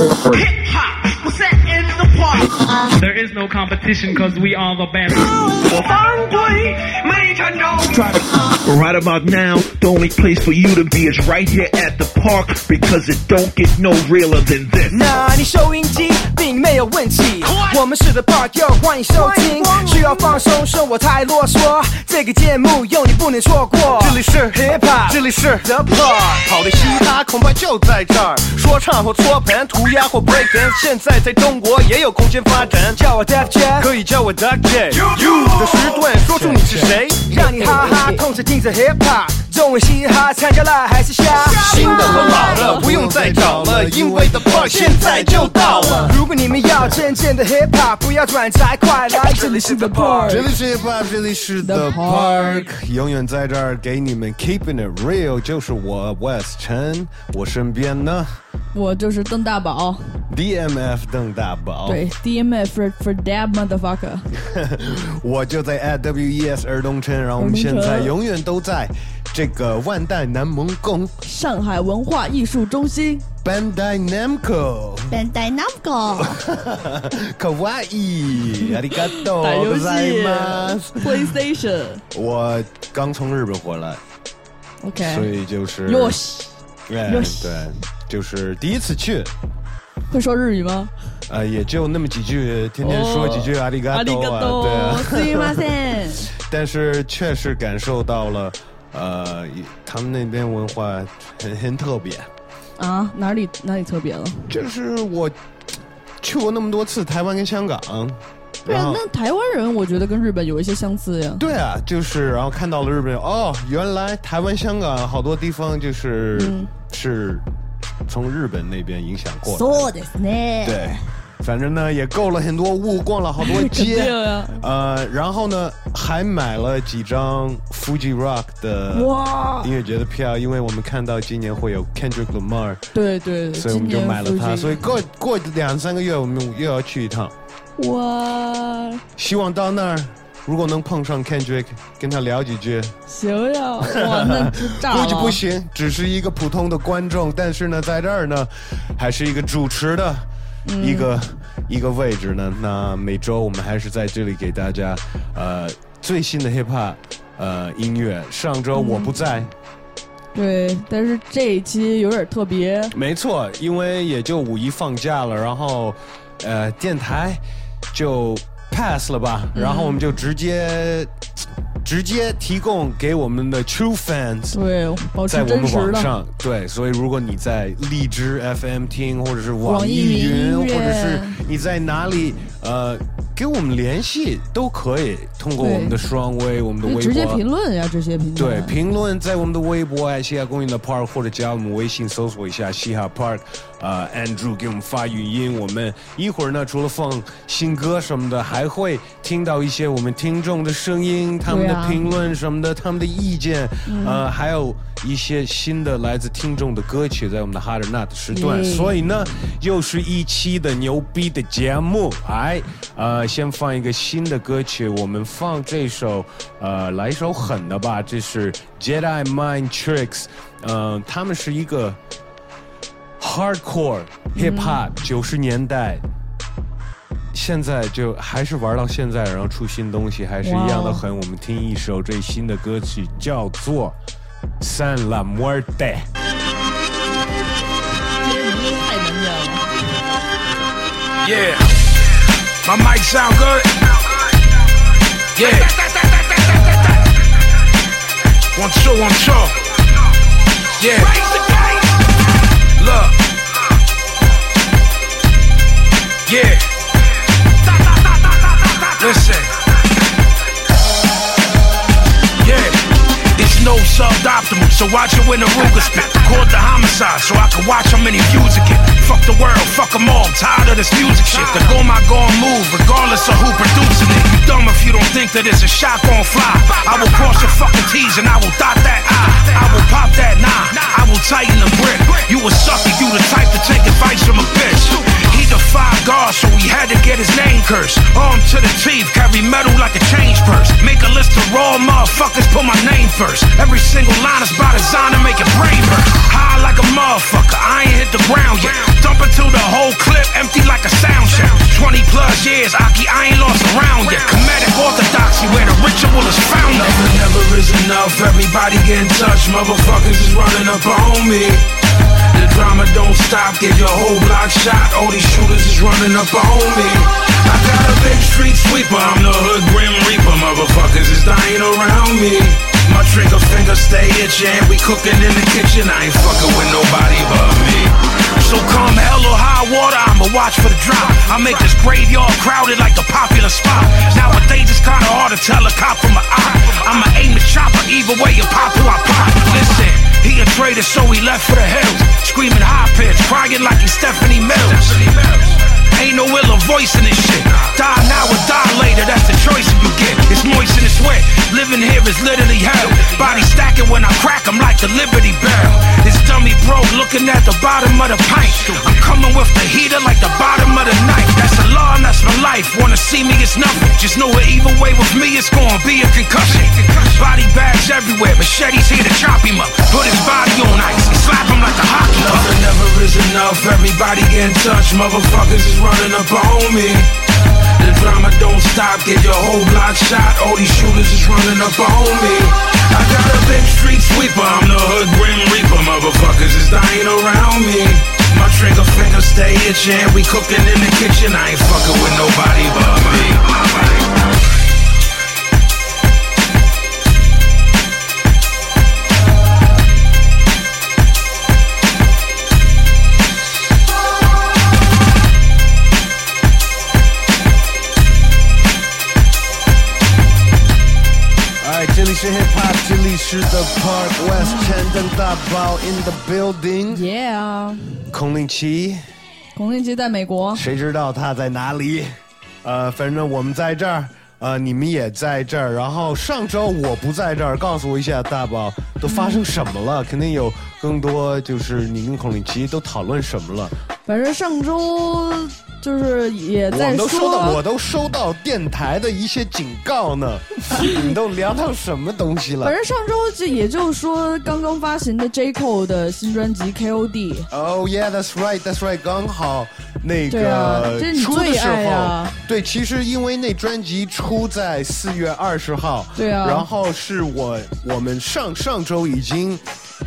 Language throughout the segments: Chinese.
Hip hop, set in the park. There is no competition because we are the best. Right about now, the only place for you to be is right here at the park because it don't get no realer than this. 나 아니 쇼잉지 并没有问题，我们是 The Park，又欢迎收听。需要放松，生活太啰嗦，这个节目有你不能错过。这里是 Hip Hop，这里是 The Park，好的嘻哈恐怕就在这儿，说唱或搓盘、涂鸦或 break dance，现在在中国也有空间发展。叫我 Def Jam，可以叫我 Duck J。You 的时段，说出你是谁。让你哈哈同时听着 Hip Hop，中文嘻哈参加了还是瞎？新的和老的不用再找了，因为 The Park 现在就到了。如果你们要真正的 Hip Hop，不要转载，快来这里是 The Park。这里是 Hip Hop，这里是 The Park，永远在这儿给你们 Keeping It Real，就是我 West 陈，我身边呢我就是邓大宝，DMF 邓大宝，对，DMF for for that motherfucker。我就在 at WES 儿童城，然后我们现在永远都在这个万代南梦宫上海文化艺术中心 Bandai Namco。 Bandai Namco 可哇伊，ありがと打游うござい戏ます。 ，PlayStation。我刚从日本回来，所 OK，以就是哟西，哎哟西对，就是第一次去，会说日语吗？呃，也就那么几句，天天说几句阿里嘎阿里多啊，嘎多对啊。すみません。但是确实感受到了， 呃，他们那边文化很很特别。啊，哪里哪里特别了？就是我去过那么多次台湾跟香港，对啊，然后那台湾人我觉得跟日本有一些相似呀。对啊，就是然后看到了日本人，哦，原来台湾、香港好多地方就是、嗯是从日本那边影响过来的。そうですね。对， 反正呢也购了很多物，逛了好多街，啊。呃，然后呢还买了几张 Fuji Rock 的哇，音乐节的票，因为我们看到今年会有 Kendrick Lamar，对对，所以我们就买了它。所以过过两三个月我们又要去一趟，哇，希望到那儿。如果能碰上 Kendrick，跟他聊几句，行呀，哇，那炸了。估计不行，只是一个普通的观众。但是呢，在这儿呢，还是一个主持的一个、一个位置呢。那每周我们还是在这里给大家呃最新的 hip hop 呃音乐。上周我不在，对，但是这一期有点特别，没错，因为也就五一放假了，然后呃电台就 pass 了吧，然后我们就直接。直接提供给我们的 true fans，对，保持在我们。网上，对，所以如果你在荔枝 FM 听，或者是网网易易云，或者是你在哪里，呃，跟我们联系都可以，通过我们的双微，我们的微博。直接博。评论呀，这些评论。对，评论在我们的微博爱嘻哈公园的 Park，或者加我们微信搜索一下嘻哈 Park，呃，Andrew 给我们发语音，我们一会儿呢，除了放新歌什么的，还会听到一些我们听众的声音，他们的评论什么的，他们的意见，呃，还有一些新的来自听众的歌曲，在我们的 Hard Not 时段，所以呢，又是一期的牛逼的节目，哎，呃，先放一个新的歌曲，我们放这首，呃，来一首狠的吧，这是 Jedi Mind Tricks，呃，他们是一个 hardcore hip hop 九十、年代。现在就还是玩到现在，然后出新东西，还是一样的狠。我们听一首最新的歌曲，叫做《San La Muerte》。这些名字太难念了。Yeah. My mic sound good? Yeah. One, two, one, two. Yeah. Look. Yeah. Listen. No suboptimal, so watch it when the Ruger spit. Record the homicide, so I can watch how many views it get. Fuck the world, fuck them all, tired of this music shit. The go my gon' move, regardless of who producing it. Dumb if you don't think that it's a shot gon' fly. I will cross your fucking T's and I will dot that I. I will pop that nine, I will tighten the grip. You a sucker, you the type to take advice from a bitch. He defied God, so he had to get his name cursed. Armed to the teeth, carry metal like a change purse. Make a list of raw motherfuckers, put my name first. Every single line is by design to make it brain burst. High like a motherfucker, I ain't hit the ground yet. Dump till the whole clip empty like a sound check. 20 plus years, Aki, I ain't lost around yet. Comedic orthodoxy where the ritual is found. Nothing never is enough. Everybody get in touch. Motherfuckers is running up on me. The drama don't stop, get your whole block shot. All these shooters is running up on me. I got a big street sweeper, I'm the hood grim reaper. Motherfuckers is dying around me. My trigger finger stay itching, we cooking in the kitchen. I ain't fucking with nobody but me. So come hell or high water, I'ma watch for the drop. I make this graveyard crowded like a popular spot. Nowadays it's kinda hard to tell a cop from a eye. I'ma aim the chopper, either way you pop who I pop. Listen, he a traitor, so he left for the hills. Screaming high pitch, crying like he's Stephanie Mills. Ain't no iller voice in this shit. Die now or die later, that's the choice you get. It's moist and it's wet. Living here is literally hell. Body stacking when I crack 'em like the Liberty Bell. This dummy broke looking at the bottom of the pint. I'm coming with the heater like the bottom of the night. That's the law and that's my life. Wanna see me, it's nothing. Just know it either way with me, it's gonna be a concussion. Body bags everywhere, machetes here to chop him up. Put his body on enough. Everybody get in touch. Motherfuckers is running up on me. The drama don't stop. Get your whole block shot. All these shooters is running up on me. I got a big street sweeper. I'm the hood grim reaper. Motherfuckers is dying around me. My trigger finger stay itching. We cooking in the kitchen. I ain't fucking with nobody but me. 是 The Park West 陈登大宝 in the building。Yeah，孔令奇，孔令奇在美国，谁知道他在哪里？呃，反正我们在这儿，呃，你们也在这儿。然后上周我不在这儿，告诉我一下，大宝都发生什么了？肯定有更多，就是你跟孔令奇都讨论什么了？反正上周就是也在我都收到，我，都收到电台的一些警告呢。你们都聊到什么东西了反？正上周就也就是说刚刚发行的 J Cole 的新专辑 KOD，Oh、yeah,，that's right，that's right，刚好那个你出的时候，啊对，其实因为那专辑出在四月二十号，对啊然后是我我们上上周已经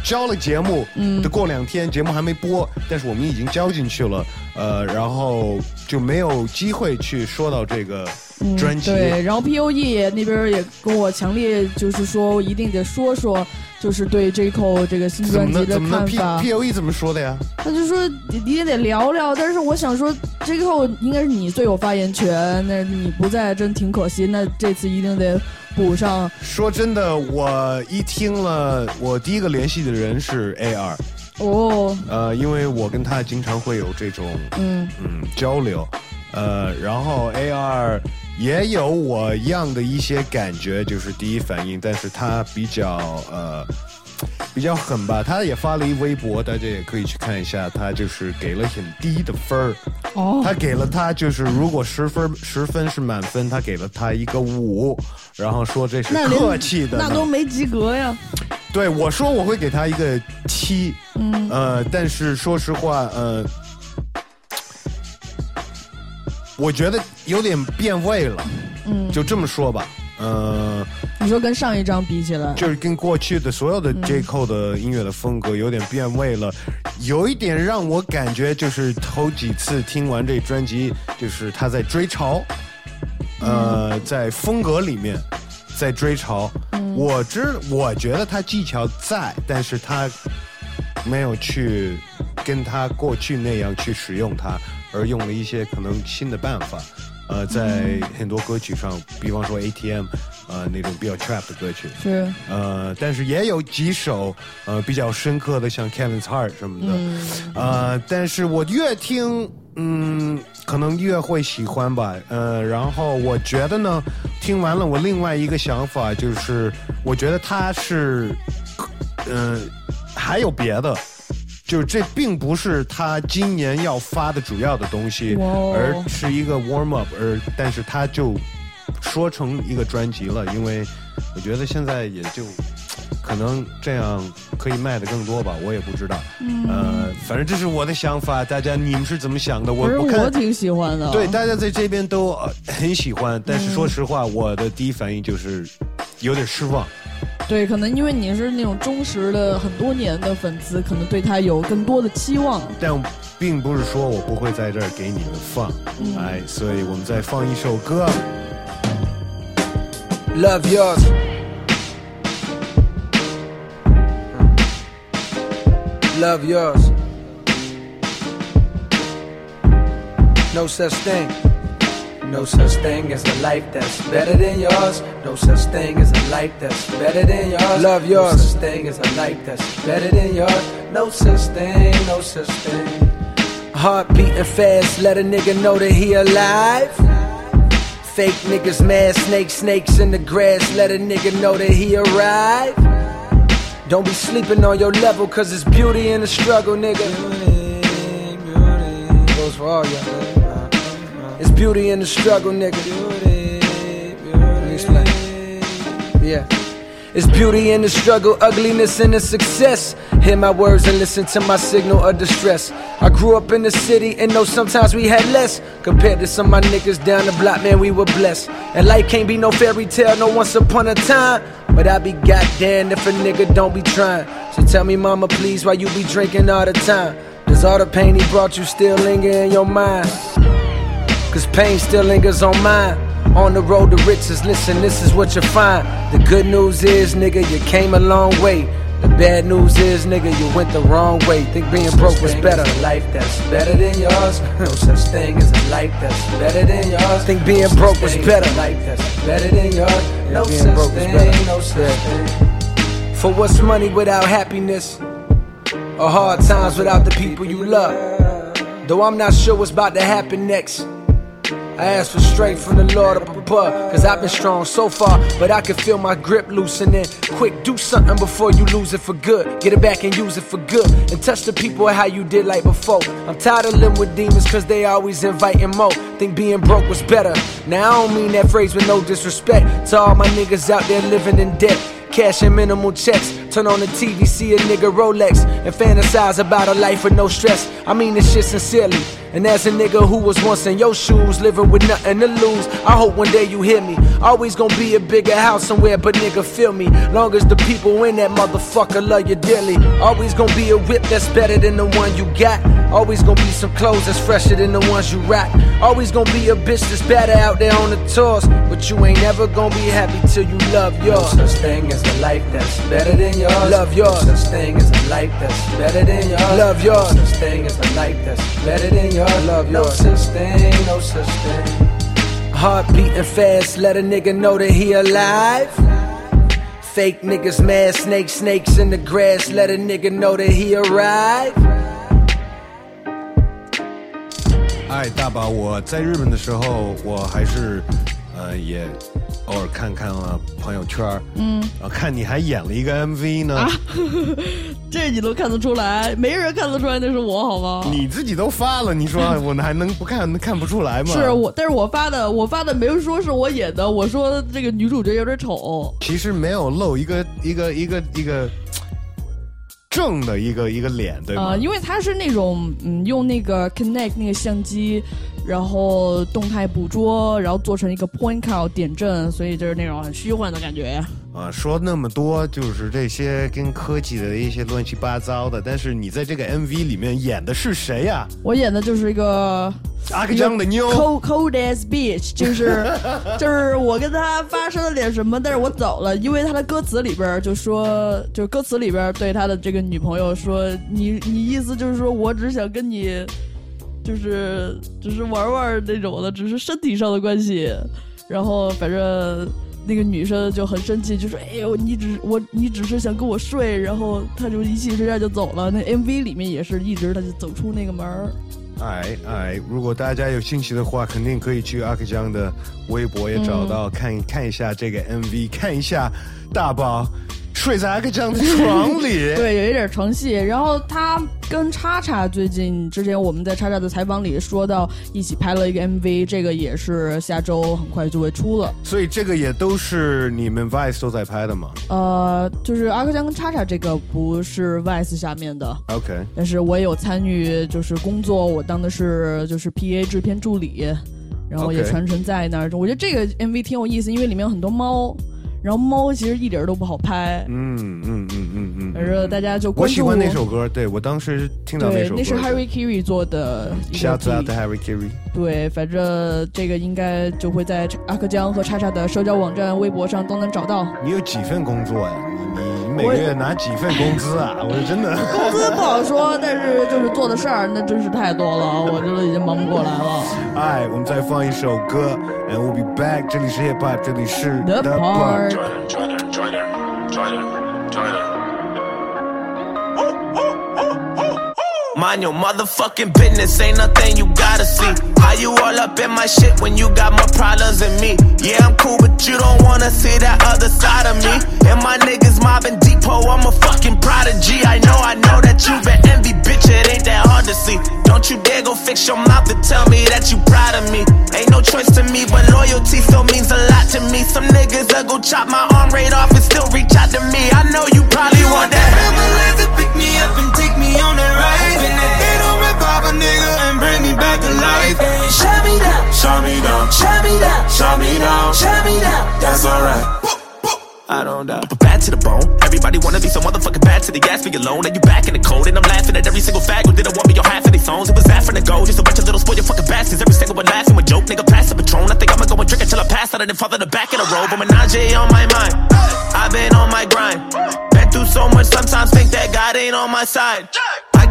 交了节目，嗯，过两天节目还没播，但是我们已经交进去了，呃，然后就没有机会去说到这个专辑，嗯对，然后 POE 那边也跟我强烈就是说一定得说说，就是对 J Cole 这个新专辑的怎么能看 P 法。P O E 怎么说的呀？他就说你也得聊聊，但是我想说，J Cole 应该是你最有发言权，那你不在真挺可惜。那这次一定得补上。说真的，我一听了，我第一个联系的人是 A R。哦，呃，因为我跟他经常会有这种嗯嗯交流，呃，然后 A R 也有我一样的一些感觉，就是第一反应，但是他比较呃比较狠吧，他也发了一微博，大家也可以去看一下，他就是给了很低的分儿，哦，他给了他就是如果十分十分是满分，他给了他一个五，然后说这是客气的呢，那都没及格呀。对我说我会给他一个七，嗯，呃，但是说实话，呃，我觉得有点变味了，嗯。就这么说吧，呃，你说跟上一张比起来，就是跟过去的所有的 J Cole 的音乐的风格有点变味了，有一点让我感觉就是头几次听完这专辑，就是他在追潮，呃，在风格里面在追潮。我知我觉得他技巧在，但是他没有去跟他过去那样去使用它，而用了一些可能新的办法。呃，在很多歌曲上，比方说 ATM，呃，那种比较 trap 的歌曲，是。呃，但是也有几首呃比较深刻的，像 Kevin's Heart 什么的，呃，但是我越听，嗯，可能越会喜欢吧，呃，然后我觉得呢，听完了我另外一个想法就是，我觉得他是，嗯、还有别的。就是这并不是他今年要发的主要的东西，而是一个 warm up，而但是他就说成一个专辑了，因为我觉得现在也就可能这样可以卖的更多吧，我也不知道。嗯呃，反正这是我的想法，大家你们是怎么想的？我我挺喜欢的。对，大家在这边都呃很喜欢，但是嗯说实话，我的第一反应就是有点失望。对，可能因为你是那种忠实的很多年的粉丝，可能对他有更多的期望。但并不是说我不会在这儿给你们放，嗯哎，所以我们再放一首歌。Love yours. Love yours. No such thing. No such thing as a life that's better than yours. No such thing as a life that's better than yours. Love yours. No such thing as a life that's better than yours. No such thing, no such thing. Heart beating fast, let a nigga know that he alive. Fake niggas mad, snakes, snakes in the grass, let a nigga know that he arrived. Don't be sleeping on your level, cause it's beauty in the struggle, nigga. Beauty, beauty. Goes for all y'all. It's beauty in the struggle, nigga. Beauty, beauty. Let me explain. Yeah. It's beauty in the struggle, ugliness in the success. Hear my words and listen to my signal of distress. I grew up in the city and know sometimes we had less. Compared to some of my niggas down the block, man, we were blessed. And life can't be no fairy tale, no once upon a time. But I be goddamn if a nigga don't be trying. So tell me, mama, please, why you be drinking all the time? Does all the pain he brought you still linger in your mind? Cause pain still lingers on mine. On the road to riches, listen, this is what you find. The good news is, nigga, you came a long way. The bad news is, nigga, you went the wrong way. Think being broke was better. A life that's better than yours. No such thing as a life that's better than yours. Think being broke was better. Life that's better than yours. No being such broke was thing, better. no such thing. For what's money without happiness? Or hard times without the people you love? Though I'm not sure what's about to happen next. I ask for strength from the Lord up above. Cause I've been strong so far, but I can feel my grip loosening. Quick, do something before you lose it for good. Get it back and use it for good. And touch the people how you did like before. I'm tired of living with demons cause they always inviting more. Think being broke was better. Now I don't mean that phrase with no disrespect to all my niggas out there living in debt. cashing minimal checks. Turn on the TV, see a nigga Rolex, and fantasize about a life with no stress. I mean this shit sincerely. And as a nigga who was once in your shoes, living with nothing to lose, I hope one day you hear me. Always gonna be a bigger house somewhere, but nigga, feel me. Long as the people in that motherfucker love you dearly. Always gonna be a whip that's better than the one you got. Always gonna be some clothes that's fresher than the ones you rock. Always gonna be a bitch that's better out there on the tours. But you ain't never gonna be happy till you love yours. No such thing as a life that's better than yours. Love yours. No such thing as a life that's better than yours. Love yours. No such thing as a life that's better than yours. Love yours. No such thing, no such thing. Heart beating fast, let a nigga know that he alive. Fake niggas mad, snakes, snakes in the grass, let a nigga know that he arrived. 哎，大宝，我在日本的时候，我还是呃也 偶尔看看了朋友圈，嗯，然后，看你还演了一个 MV 呢，这你都看得出来，没人看得出来那是我，好吗？你自己都发了，你说我还能不看看不出来吗？是我，但是我发的，我发的没有说是我演的，我说这个女主角有点丑。其实没有露一个一个一个一个正的一个一个脸，对吗？呃，因为他是那种嗯，用那个 Connect 那个相机，然后动态捕捉，然后做成一个 point cloud 点阵，所以就是那种很虚幻的感觉。啊，说那么多就是这些跟科技的一些乱七八糟的，但是你在这个 MV 里面演的是谁呀、我演的就是一个阿克江的妞。cold cold as bitch，就是就是我跟他发生了点什么，但是我走了，因为他的歌词里边儿就说，就歌词里边儿对他的这个女朋友说，你你意思就是说我只想跟你，就是只是玩玩那种的，只是身体上的关系，然后反正。那个女生就很生气，就说：“哎呦，你只我你只是想跟我睡。”然后他就一气之下就走了。那 MV 里面也是一直他就走出那个门儿。哎哎，如果大家有兴趣的话，肯定可以去阿克江的微博也找到，看看一下这个 MV，看一下大宝睡在阿克江的床里。对，有一点床戏。然后他跟叉叉最近之前我们在叉叉的采访里说到，一起拍了一个 MV，这个也是下周很快就会出了。所以这个也都是你们 Vice 都在拍的吗呃，就是阿克江跟叉叉这个不是 VICE 下面的，？OK，但是我也有参与，就是工作，我当的是就是 PA 制片助理，然后也传承在那儿。我觉得这个 MV 挺有意思，因为里面有很多猫，然后猫其实一点儿都不好拍，嗯嗯嗯嗯嗯反正大家就我关注喜欢那首歌，对我当时听到那对，首歌，那是 Harry Kiri 做的 Shout out to Harry Carey。对，反正这个应该就会在阿克江和叉叉的社交网站、微博上都能找到。你有几份工作呀？你你每个月拿几份工资啊？我是真的。工资不好说，但是就是做的事儿那真是太多了，我真的已经忙不过来了。哎，我们再放一首歌，and we'll be back。这里是 hip hop，这里是 The Part。Join in. Mind your motherfucking business, ain't nothing you gotta see. How you all up in my shit when you got more problems than me? Yeah, I'm cool, but you don't wanna see that other side of me. And my niggas mobbing depot, I'm a fucking prodigy. I know, I know that you been envy, bitch, it ain't that hard to see. Don't you dare go fix your mouth to tell me that you proud of me. Ain't no choice to me, but loyalty still means a lot to me. Some niggas that go chop my arm right off and still reach out to me. I know you probably want that. Ambulance to pick me up and take me on that ride. And that they don't rip off a nigga and bring me back to life. Shut me down, shut me down, shut me down, shut me down, shut me down. That's alright. I don't doubt. But bad to the bone. Everybody wanna be so motherfucking bad to the ass me alone. And you back in the cold. And I'm laughing at every single fag who didn't want me on half of these songs. It was that from the go. Just a bunch of little spoiled fucking bastards. Every single one laughing with joke. Nigga, pass the patron. I think I'ma go and drink until I pass out and then fall in the back of the road. But menage on my mind. I've been on my grind. Been through so much, sometimes think that God ain't on my side.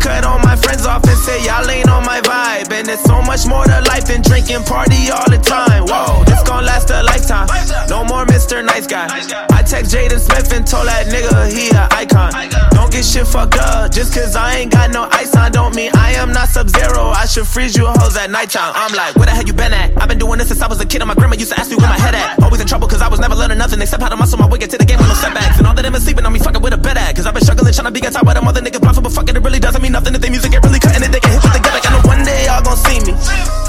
Cut all my friends off and say y'all ain't on my vibe. And there's so much more to life than drinking party all the time. Whoa, this gon' last a lifetime. No more Mr. Nice Guy. I text Jaden Smith and told that nigga he a icon. Don't get shit fucked up. Just cause I ain't got no ice on don't mean I am not sub zero. I should freeze you hoes at nighttime. I'm like, where the hell you been at? I've been doing this since I was a kid and my grandma used to ask me where my head at. Always in trouble cause I was never learning nothing except how to muscle my way to the game with no setbacks. And all that is sleeping on me fucking with a bed at. Cause I've been struggling trying to be on top of them other niggas but fucking it really doesn't mean nothing if they music get really cutting and they get hit with the gut. Like Day y'all gon' see me.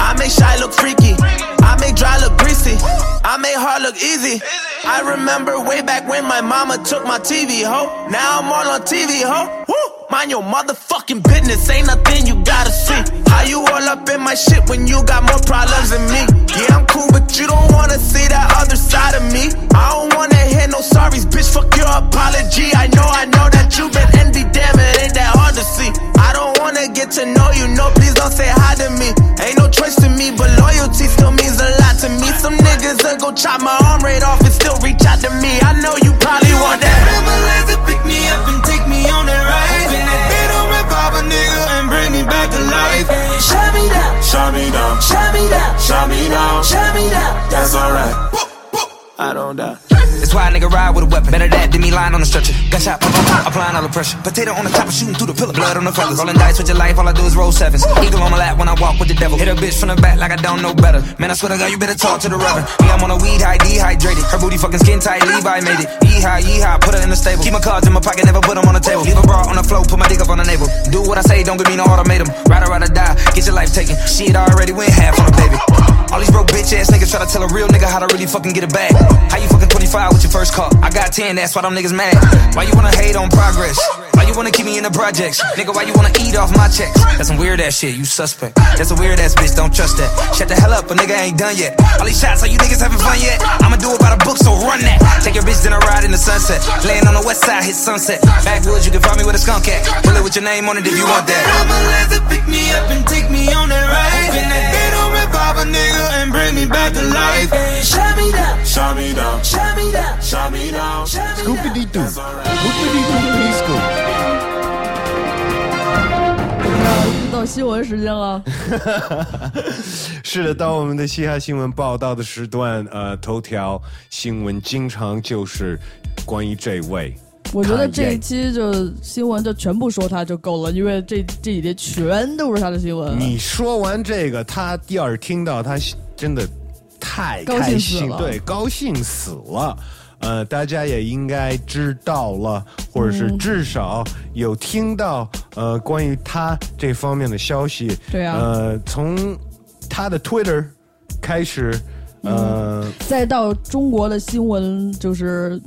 I make shy look freaky. I make dry look greasy. I make hard look easy. I remember way back when my mama took my TV, ho. Now I'm all on TV, ho. Woo! Mind your motherfucking business, ain't nothing you gotta see. How you all up in my shit when you got more problems than me? Yeah, I'm cool, but you don't wanna see that other side of me. I don't wanna hear no sorries, bitch. Fuck your apology. I know, I know that you've been envy, damn it, ain't that hard to see. I don't wanna get to know you, no, please don't say hi to me. Ain't no choice to me, but loyalty still means a lot to me. Some niggas that go chop my arm right off and still reach out to me. I know you probably want that. Ambulance to pick me up and take me on that ride. And that they don't rip a nigga and bring me back to life. Shut me down, shut me down, shut me down, shut me down, shut me down. That's alright. I don't die. That's why a nigga ride with a weapon. Better that than me lying on the stretcher. Gunshot, pop, pop, pop, applying all the pressure. Potato on the top, shooting through the pillar. Blood on the feathers. Rolling dice with your life, all I do is roll sevens. Eagle on my lap when I walk with the devil. Hit a bitch from the back like I don't know better. Man, I swear to God, you better talk to the reverend. Yeah, I'm on a weed high, dehydrated. Her booty fucking skin tight, Levi made it. Yeehaw, yeehaw, put her in the stable. Keep my cards in my pocket, never put them on the table. Leave a bra on the floor, put my dick up on the navel. Do what I say, don't give me no ultimatum. Ride or ride or die, get your life taken. Shit already went half on a baby. All these broke bitch ass niggas try to tell a real nigga how to really fucking get it bag. How you fucking 25 with your first car? I got 10, that's why them niggas mad. Why you wanna hate on progress? Why you wanna keep me in the projects? Nigga, why you wanna eat off my checks? That's some weird ass shit, you suspect. That's a weird ass bitch, don't trust that. Shut the hell up, a nigga ain't done yet. All these shots, are you niggas having fun yet? I'ma do it by the book, so run that. Take your bitch, then I ride in the sunset. Laying on the west side, hit sunset. Backwoods, you can find me with a skunk at. Bullet with your name on it if you want that. Ambulance to pick me up and take me on that ride. And that they don't rip off a nigga and bring me back to life. Shut me down, shut me down, shut me down, shut me down, shut me down. Scoopy Doo. That's alright. Scoopy Doo Scoop。到新闻时间了，是的，到我们的嘻哈新闻报道的时段，呃，头条新闻经常就是关于这位。我觉得这一期就新闻就全部说他就够了，因为这这几天全都是他的新闻。你说完这个，他第二听到他真的太高兴开死了对，高兴死了。呃，大家也应该知道了，或者是至少有听到呃关于他这方面的消息。对啊呃，从他的 Twitter 开始，呃，再到中国的新闻，就是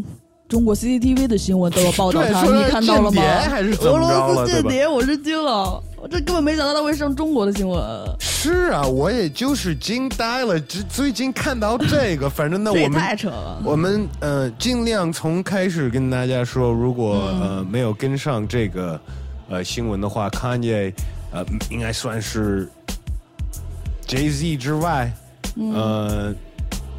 中国 CCTV 的新闻都有报道他，对说你看到了吗？还是俄罗斯间对谍，我是惊了，我这根本没想到他会上中国的新闻。是啊，我也就是惊呆了。最最近看到这个，反正那，我们太扯了。我们呃尽量从开始跟大家说，如果、呃没有跟上这个呃新闻的话，Kanye 呃应该算是 Jay Z 之外，呃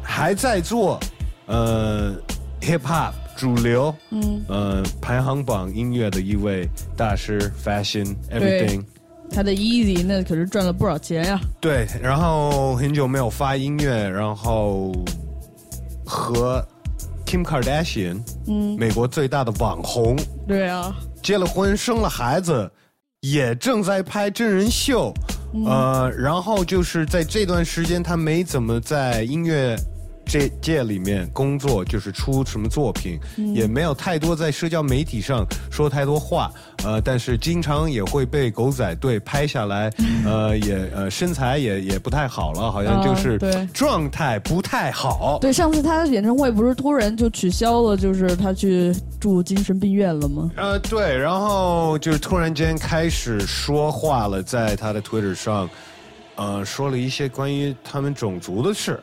还在做呃 hip hop 主流，嗯，呃排行榜音乐的一位大师，fashion everything。他的 Easy 那可是赚了不少钱呀。对，然后很久没有发音乐，然后和 Kim Kardashian，嗯，美国最大的网红，对啊，结了婚，生了孩子，也正在拍真人秀，嗯呃，然后就是在这段时间，他没怎么在音乐。这界里面工作就是出什么作品，嗯也没有太多在社交媒体上说太多话，呃，但是经常也会被狗仔队拍下来，呃，也呃身材也也不太好了，好像就是状态不太好。对，上次他的演唱会不是突然就取消了，就是他去住精神病院了吗？呃，对，然后就是突然间开始说话了，在他的 Twitter 上，呃，说了一些关于他们种族的事。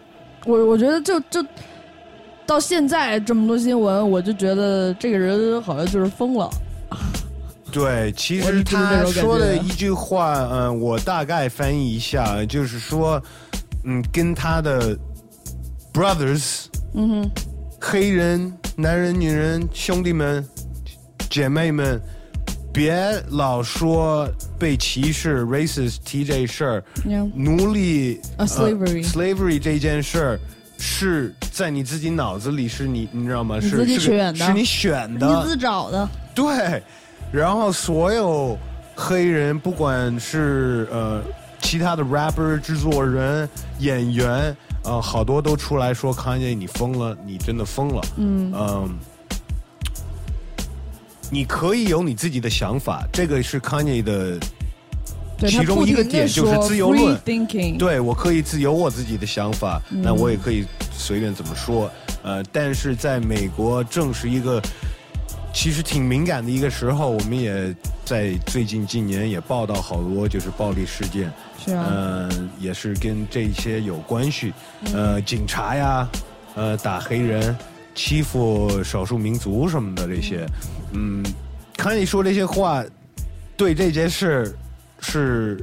我我觉得就就到现在这么多新闻，我就觉得这个人好像就是疯了。对，其实他说的一句话，嗯、我大概翻译一下，就是说，嗯，跟他的 brothers，嗯哼，黑人、男人、女人、兄弟们、姐妹们，别老说被歧视 racist 提这事儿 Yeah 奴隶啊，slavery slavery 这件事儿是在你自己脑子里，是你你知道吗？你自己是你选的是你选你的，自找的。对，然后所有黑人，不管是呃其他的 rapper、制作人、演员，呃，好多都出来说康姐你疯了，你真的疯了。嗯嗯，你可以有你自己的想法，这个是 Kanye 的其中一个点就是自由论。thinking，对我可以自由我自己的想法，嗯。那我也可以随便怎么说。呃，但是在美国，正是一个其实挺敏感的一个时候，我们也在最近近年也报道好多就是暴力事件，是啊。呃，也是跟这些有关系，呃，警察呀，呃，打黑人、欺负少数民族什么的这些，嗯，看你说这些话，对这件事是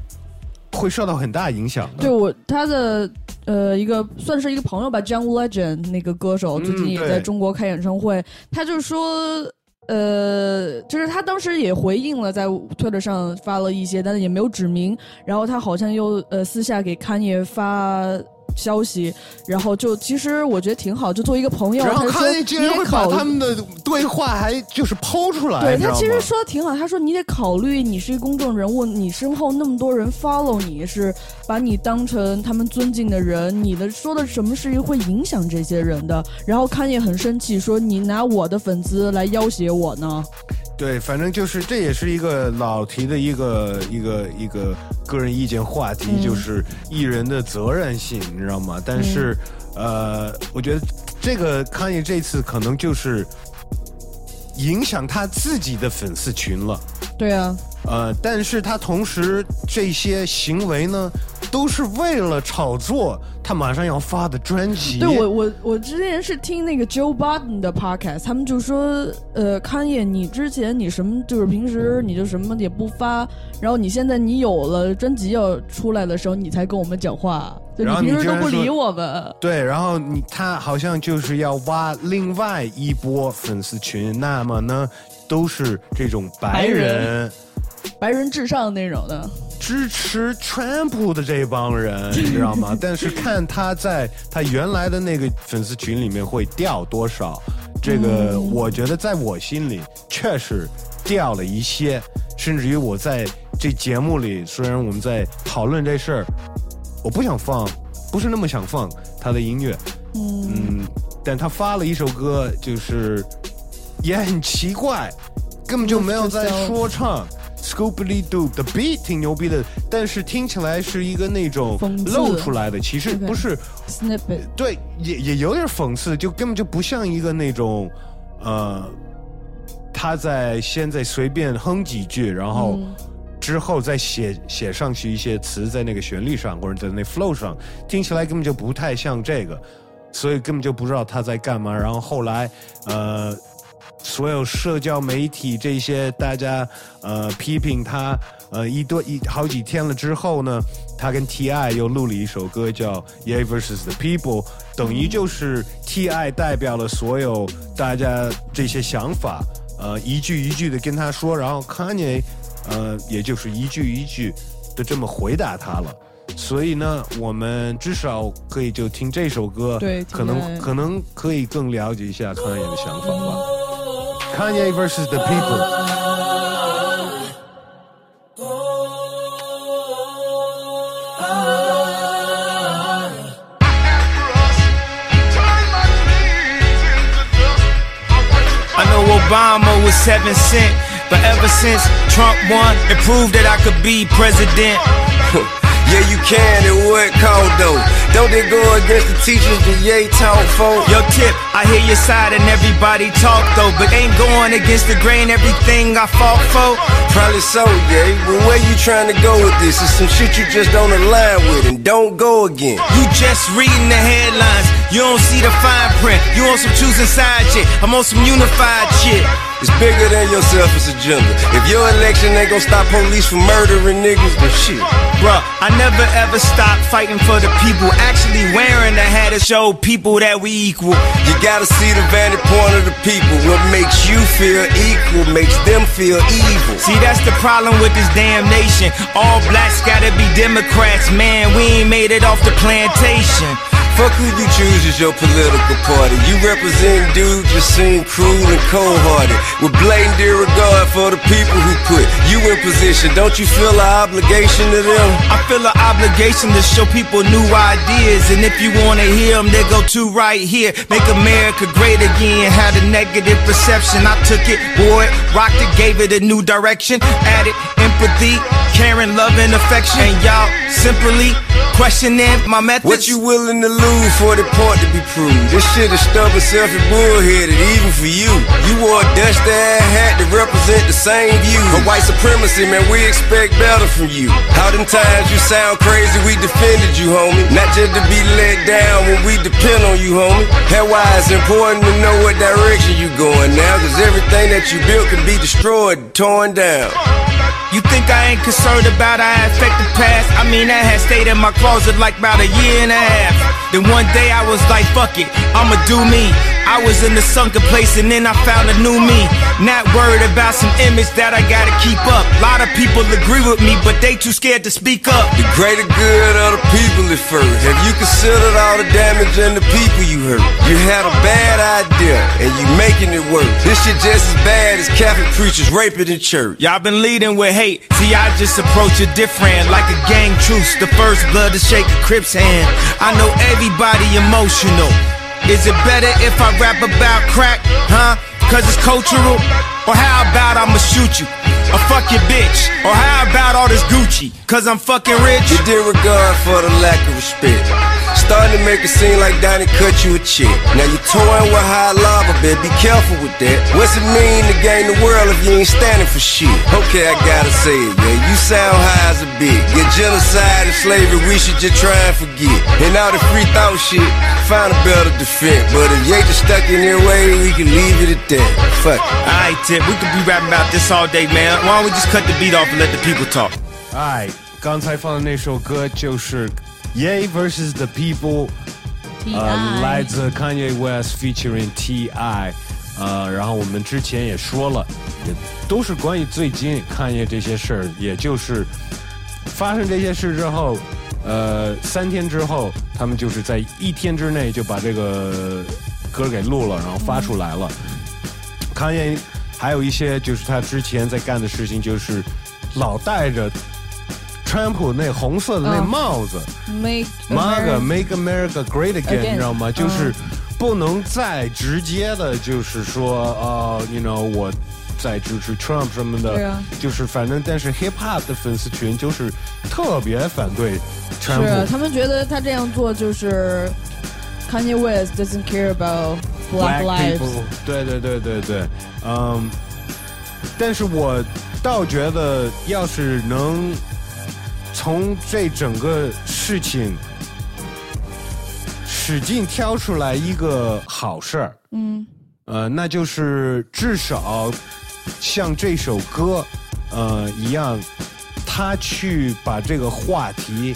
会受到很大影响的。对我他的呃一个算是一个朋友吧，John Legend 那个歌手，嗯最近也在中国开演唱会，他就说。呃，就是他当时也回应了，在推特上发了一些，但是也没有指明。然后他好像又呃私下给康也发消息，然后就其实我觉得挺好，就作为一个朋友，然后他就说看竟然会把他们的对话还就是抛出来，对他其实说的挺好，他说你得考虑，你是一个公众人物，你身后那么多人 follow 你，是把你当成他们尊敬的人，你的说的什么事情会影响这些人的。然后康也很生气，说你拿我的粉丝来要挟我呢。对，反正就是这也是一个老提的一个一个一个个人意见话题，嗯就是艺人的责任性，你知道吗？但是，呃，我觉得这个康爷这次可能就是影响他自己的粉丝群了。对啊，呃，但是他同时这些行为呢，都是为了炒作他马上要发的专辑。对我我我之前是听那个 Joe Budden 的 podcast，他们就说，呃，康也，你之前你什么就是平时你就什么也不发，然后你现在你有了专辑要出来的时候，你才跟我们讲话，就然后你平时都不理我们。对，然后你他好像就是要挖另外一波粉丝群，那么呢，都是这种白人白人至上那种的，支持川普的这帮人，你知道吗？但是看他在他原来的那个粉丝群里面会掉多少，这个嗯我觉得在我心里确实掉了一些，甚至于我在这节目里，虽然我们在讨论这事儿，我不想放，不是那么想放他的音乐，嗯，嗯，但他发了一首歌，就是也很奇怪，根本就没有在说唱。Scoopily Doo 的 beat 挺牛逼的，但是听起来是一个那种露出来的，其实不是 snippet，对，也也有点讽刺，就根本就不像一个那种，呃，他在现在随便哼几句，然后之后再写写上去一些词在那个旋律上或者在那 flow 上，听起来根本就不太像这个，所以根本就不知道他在干嘛。然后后来，呃。所有社交媒体这些大家呃批评他呃一多一好几天了之后呢，他跟 T.I 又录了一首歌叫《Yeah vs the People》，等于就是 T.I 代表了所有大家这些想法，呃一句一句的跟他说，然后 Kanye 呃也就是一句一句的这么回答他了。所以呢，我们至少可以就听这首歌，对可能可能可以更了解一下 Kanye 的想法吧。Kanye versus the people. I know Obama was seven cent, but ever since Trump won, it proved that I could be president. Yeah, you can, and what called though? Don't they go against the teachers that Ye taught for? Yo, Tip, I hear your side and everybody talk though, but ain't going against the grain everything I fought for. Probably so, yeah. But where you trying to go with this? It's some shit you just don't align with, and don't go again. You just reading the headlines, you don't see the fine print. You on some choosing side shit, I'm on some unified shit. It's bigger than your selfish agenda. If your election ain't gonna stop police from murdering niggas, then shit. Bruh, I never ever stop fighting for the people. Actually wearing the hat to show people that we equal. You gotta see the vantage point of the people. What makes you feel equal makes them feel evil. See, that's the problem with this damn nation. All blacks gotta be Democrats, man. We ain't made it off the plantation. Fuck who you choose as your political party. You represent dudes just seem cruel and cold-hearted. With blatant disregard for the people who put you in position. Don't you feel an obligation to them? I feel an obligation to show people new ideas. And if you wanna hear them, they go to right here. Make America great again. Had a negative perception. I took it, wore it, rocked it, gave it a new direction. Added empathy, caring, love, and affection. And y'all simply questioning my methods. What you willing to lose for the point to be proved? This shit is stubborn, selfish, bullheaded, even for you. You wore a dusty ass hat to represent the same view. But white supremacy, man, we expect better from you. How them times you sound crazy, we defended you, homie. Not just to be let down when we depend on you, homie. That's why it's important to know what direction you going now. Cause everything that you built can be destroyed, torn down. You think I ain't concerned about how I affect the past? I mean, that had stayed in my closet like about a year and a half. Then one day I was like, fuck it, I'ma do me. I was in the sunken place and then I found a new me. Not worried about some image that I gotta keep up. A lot of people agree with me, but they too scared to speak up. The greater good of the people at first. Have you considered all the damage and the people you hurt? You had a bad idea and you making it worse. This shit just as bad as Catholic preachers raping in church. Y'all been leading with hate. See, I just approach it different, like a gang truce. The first blood to shake a Crip's hand. I know everybody emotional. Is it better if I rap about crack, huh? Cause it's cultural? Or how about I'ma shoot you? Or fuck your bitch? Or how about all this Gucci? Cause I'm fucking rich? You did regard for the lack of respect. Starting to make it seem like Donnie cut you a check. Now you're toying with high lava, baby. Be careful with that. What's it mean to gain the world if you ain't standing for shit? Okay, I gotta say it, yeah. You sound high as a bit. Get genocide and slavery, we should just try and forget. And all the free thought shit, find a better defense. But if you just stuck in their way, we can leave it at that. Fuck it. Alright, Tip, we could be rapping about this all day, man. Why don't we just cut the beat off and let the people talk? 哎，刚才放的那首歌就是 Ye vs the People，呃，来自 Kanye West featuring T.I。呃，然后我们之前也说了，也都是关于最近 Kanye 这些事儿，也就是发生这些事之后，呃，三天之后，他们就是在一天之内就把这个歌给录了，然后发出来了。Kanye 还有一些就是他之前在干的事情，就是老带着川普那红色的那嗯帽子。Make MAGA America- Make America Great Again，Again，你知道吗？就是不能再直接的，就是说呃，you know 我。在支持 Trump 什么的，就是反正，但是 hip hop 的粉丝群就是特别反对川普，他们觉得他这样做就是 Kanye West doesn't care about black lives。people，对对对对对，嗯，但是我倒觉得，要是能从这整个事情使劲挑出来一个好事儿，嗯。呃，那就是至少像这首歌，呃一样，他去把这个话题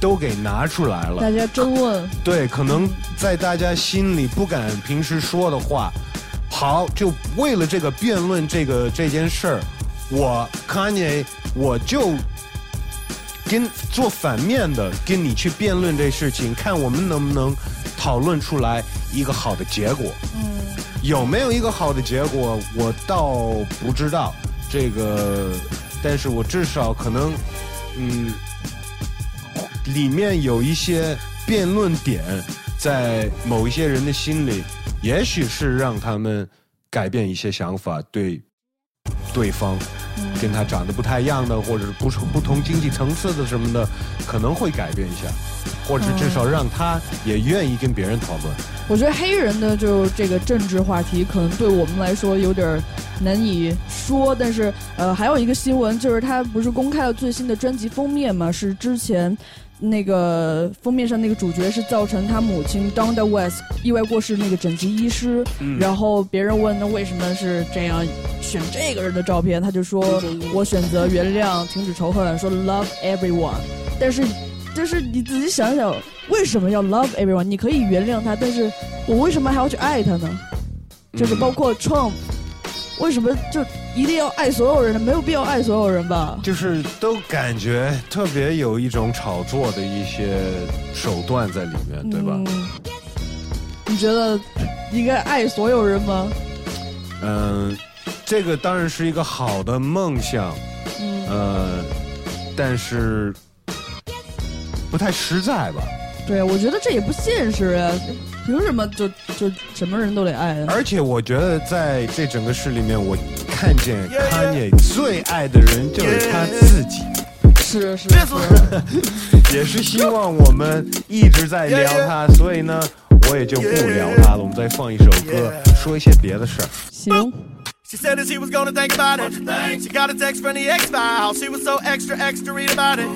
都给拿出来了，大家争论，对，可能在大家心里不敢平时说的话，好，就为了这个辩论这个这件事儿，我 Kanye 我就跟做反面的跟你去辩论这事情，看我们能不能讨论出来一个好的结果。嗯有没有一个好的结果，我倒不知道这个，但是我至少可能，嗯，里面有一些辩论点，在某一些人的心里，也许是让他们改变一些想法，对对方跟他长得不太一样的，或者是不是不同经济层次的什么的，可能会改变一下，或者至少让他也愿意跟别人讨论。我觉得黑人的就这个政治话题，可能对我们来说有点难以说。但是呃，还有一个新闻，就是他不是公开了最新的专辑封面嘛？是之前那个封面上那个主角是造成他母亲 Donda West 意外过世那个整形医师。嗯然后别人问那为什么是这样选这个人的照片，他就说我选择原谅，停止仇恨，说 love everyone。但是就是你仔细想想，为什么要 love everyone？你可以原谅他，但是我为什么还要去爱他呢？就是包括 Trump，为什么就一定要爱所有人呢？没有必要爱所有人吧？就是都感觉特别有一种炒作的一些手段在里面，对吧？嗯，你觉得应该爱所有人吗？嗯，这个当然是一个好的梦想，嗯，呃，但是不太实在吧？对，我觉得这也不现实呀，凭什么就就什么人都得爱啊？而且我觉得在这整个事里面，我看见 Kanye 最爱的人就是他自己，是是是，也是希望我们一直在聊他，所以呢，我也就不聊他了。我们再放一首歌，说一些别的事儿。行。She said that she was gonna think about it. She got a text from the X file. She was so extra, extra read about it.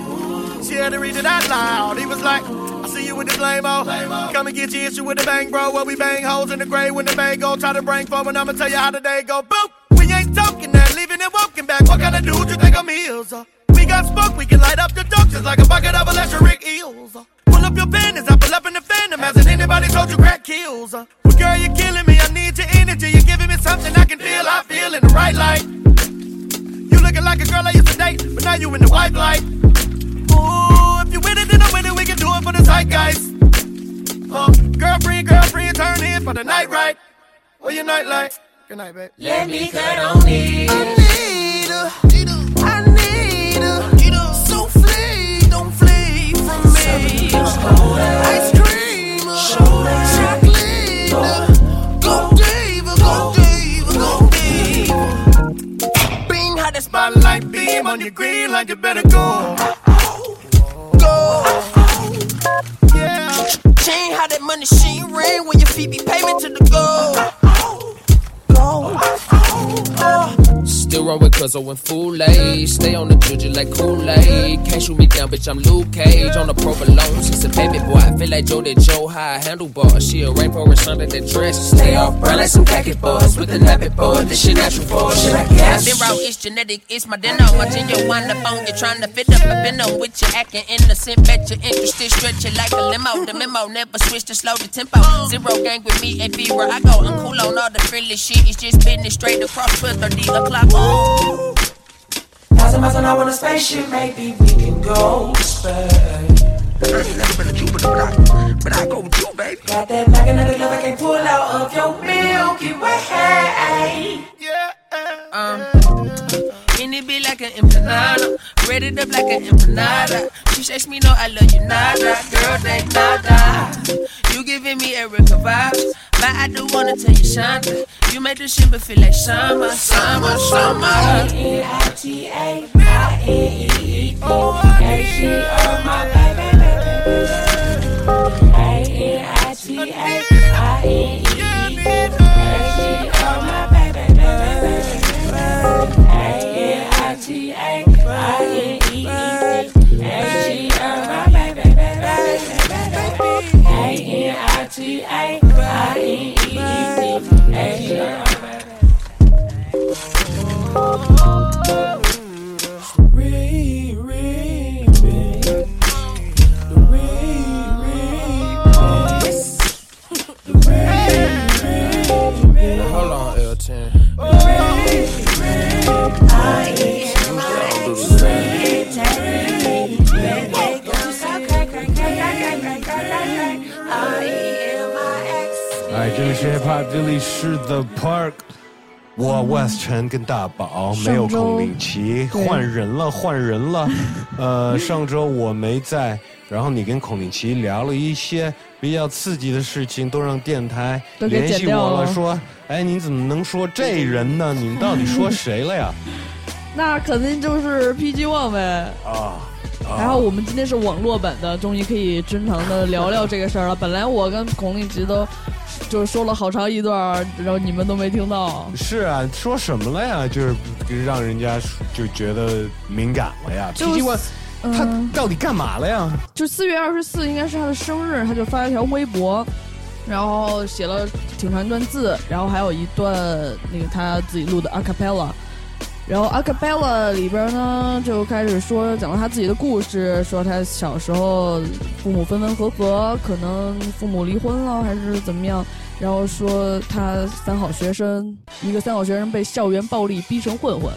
She had to read it out loud. He was like, I see you with the flame Come and get your issue with the bang, bro. Where we bang holes in the grave when the bang go. Try to bring forward, I'ma tell you how the day go. Boop! We ain't talking that, leaving it walking back. What kind of dude you think I'm is? Uh, got smoke, we can light up the dope just like a bucket of electric eels. Pull up your pen I pull up in the phantom. Hasn't anybody told you crack kills? Well, girl, you're killing me. I need your energy. You're giving me something I can feel. I feel in the right light. You looking like a girl I used to date, but now you in the white light. Ooh, if you with it, then I'm with it. We can do it for the zeitgeist. Uh, girlfriend, girlfriend, turn in for the night, right? Where your night light? Good night, babe. Let me cut on it. Spotlight beam on your green like you better go. go. Chain how that money ring your feet be payment to the go. Go. Still roll with Cuzzo and Foolay. Stay on the juju like Kool-Aid. Can't shoot me down, bitch, I'm Luke Cage. On the provolone, she's a baby boy. I feel like Joe did Joe high handlebar. She a rainforest under the dress. Stay off brown like some khaki boys with the nappy boy. This shit natural for shit I guess. been raw, it's genetic, it's my dinner. Watching you wind up on you, trying to fit up a binno with you acting innocent. Bet you're interested, stretch it like a limo. The memo never switch to slow the tempo. Zero gang with me, ain't fever. I go, I'm cool on all the frilly shit. It's just business straight across 12 30 o'clock. Ooh. Thousand miles an hour on a spaceship, maybe we can go space. I ain't never been a Jupiter, but I, but I go with you, baby. Got that magnetic love I can't pull out of your Milky Way. Yeah. Um, any it be like an empanada. Bread it up like an empanada. She says me no, I love you nada. Girl, they nada. You giving me Erica vibes. But I do wanna tell you something. You make the shit feel like summer, summer, summer. A-N-I-T-A, I-N-E-E-T. Hey, she on my baby, baby, baby. A-N-I-T-A, I-N-E-E-T. Hey, she on my baby, baby, baby. 是 Hip Hop，这里是 The Park。我 West 陈跟大宝没有孔令奇，换人了，换人了。呃，上周我没在，然后你跟孔令奇聊了一些比较刺激的事情，都让电台联系我了，了说，哎，你怎么能说这人呢？你们到底说谁了呀？那肯定就是 PG One 呗。啊，还好我们今天是网络版的，终于可以正常的聊聊这个事儿了。本来我跟孔令奇都就是说了好长一段，然后你们都没听到。是啊，说什么了呀？就是让人家就觉得敏感了呀。就 PG One 他嗯到底干嘛了呀？就四月二十四应该是他的生日，他就发了一条微博，然后写了挺长一段字，然后还有一段那个他自己录的 a cappella。然后 a cappella 里边呢，就开始说讲了他自己的故事，说他小时候父母分分合合，可能父母离婚了还是怎么样，然后说他三好学生，一个三好学生被校园暴力逼成混混，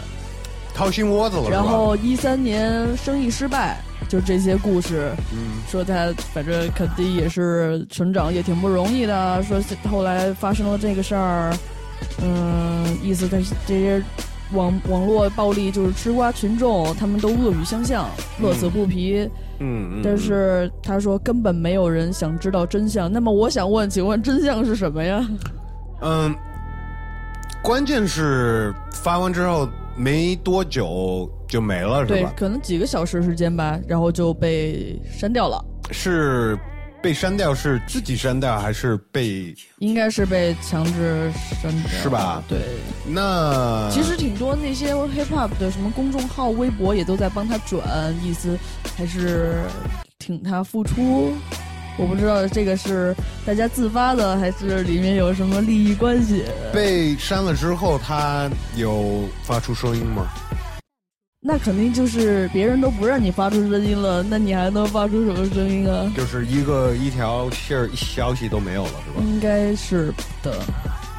掏心窝子了？然后一三年生意失败，就这些故事。嗯，说他反正肯定也是成长也挺不容易的。说后来发生了这个事儿，嗯，意思他这些网网络暴力就是吃瓜群众，他们都恶语相向，乐此不疲。嗯嗯，但是他说根本没有人想知道真相。那么我想问，请问真相是什么呀？嗯，关键是发完之后没多久就没了，是吧对吧，？可能几个小时时间吧，然后就被删掉了。是被删掉，是自己删掉还是被？应该是被强制删掉，是吧对，那其实挺多那些 hip hop 的什么公众号、微博也都在帮他转，意思还是挺他付出。我不知道这个是大家自发的，还是里面有什么利益关系。被删了之后，他有发出声音吗？那肯定就是别人都不让你发出声音了，那你还能发出什么声音啊？就是一个一条信儿、消息都没有了，是吧？应该是的。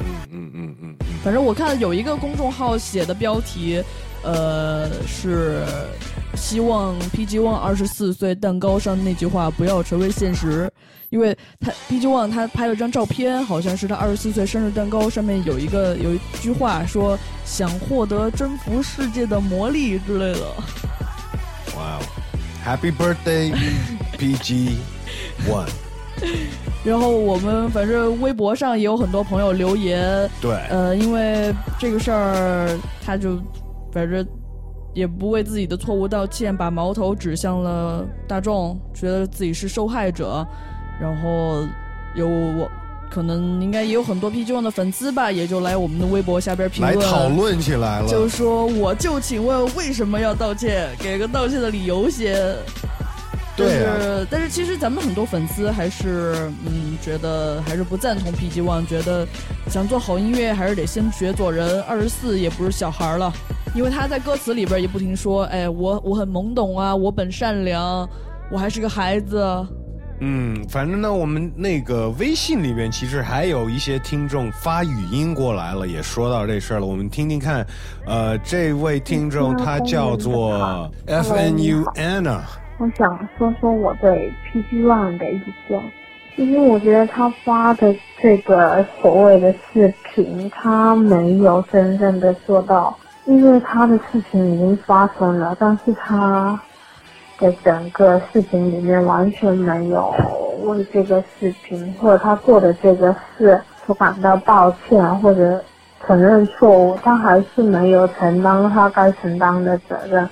嗯嗯嗯嗯嗯。反正我看有一个公众号写的标题，呃，是希望 PG One 二十四岁蛋糕上那句话不要成为现实，因为他 PG One 他拍了张照片，好像是他二十四岁生日蛋糕，上面有一个有一句话说想获得征服世界的魔力之类的。哇哦，Happy Birthday PG One！然后我们反正微博上也有很多朋友留言，对呃，因为这个事儿，他就反正也不为自己的错误道歉，把矛头指向了大众，觉得自己是受害者，然后有我。可能应该也有很多 PG One 的粉丝吧，也就来我们的微博下边评来论，讨论起来了。就说我就请问为什么要道歉，给个道歉的理由先。但对啊是，但是其实咱们很多粉丝还是嗯，觉得还是不赞同 PG One，觉得想做好音乐还是得先学做人。二十四也不是小孩了，因为他在歌词里边也不停说，哎，我我很懵懂啊，我本善良，我还是个孩子。嗯，反正呢，我们那个微信里面其实还有一些听众发语音过来了，也说到这事儿了，我们听听看。呃，这位听众他叫做 F N U Anna，我想说说我对 PG One 的意见，因为我觉得他发的这个所谓的视频，他没有真正的做到因为他的事情已经发生了，但是他的整个事情里面完全没有为这个事情或者他做的这个事所感到抱歉或者承认错误，他还是没有承担他该承担的责任。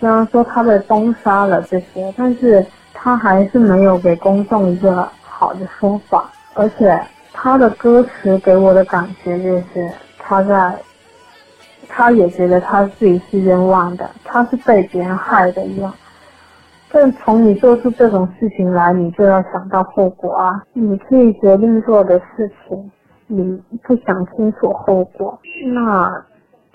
虽然说他被封杀了这些，但是他还是没有给公众一个好的说法，而且他的歌词给我的感觉就是他在，他也觉得他自己是冤枉的，他是被别人害的一样。但从你做出这种事情来，你就要想到后果啊！你可以决定做的事情，你不想清楚后果，那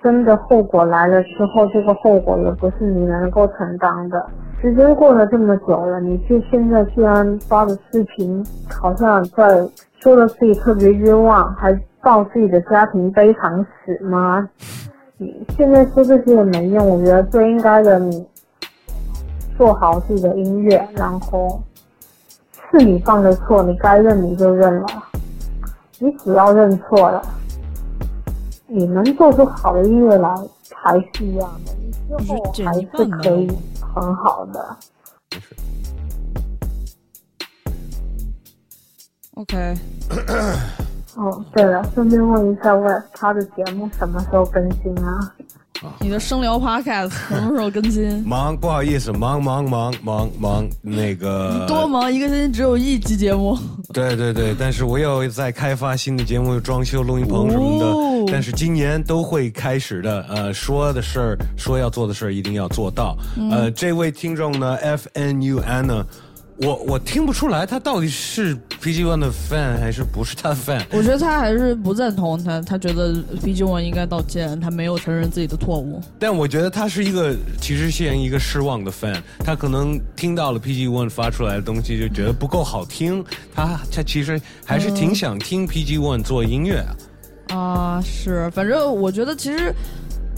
真的后果来了之后，这个后果也不是你能够承担的。时间过了这么久了，你就现在居然发的视频，好像在说的自己特别冤枉，还报自己的家庭悲惨史吗？你现在说这些也没用，我觉得最应该的你。做好自己的音乐，然后是你犯的错，你该认你就认了。你只要认错了，你能做出好的音乐来还是一样的，你之后还是可以很好的。OK，哦，对了，顺便问一下，问他的节目什么时候更新啊？你的声聊 Podcast 什么时候更新？忙，不好意思，忙忙忙忙忙，那个多忙，一个星期只有一集节目。对对对，但是我又在开发新的节目，装修录音棚什么的，哦但是今年都会开始的。呃，说的事儿，说要做的事儿，一定要做到。嗯呃，这位听众呢，F N U N 呢，我我听不出来他到底是 PG One 的 fan 还是不是他的 fan。我觉得他还是不赞同他，他觉得 PG One 应该道歉，他没有承认自己的错误。但我觉得他是一个，其实现一个失望的 fan，他可能听到了 PG One 发出来的东西，就觉得不够好听。他他其实还是挺想听 PG One 做音乐啊。啊，是，反正我觉得其实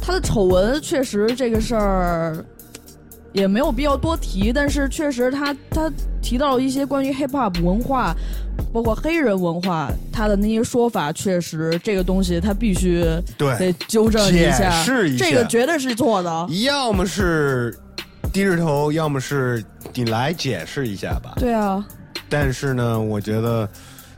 他的丑闻确实这个事儿也没有必要多提，但是确实他他提到了一些关于 hip hop 文化，包括黑人文化，他的那些说法，确实这个东西他必须对得纠正一下这个绝对是错的。要么是低着头，要么是你来解释一下吧。对啊，但是呢，我觉得，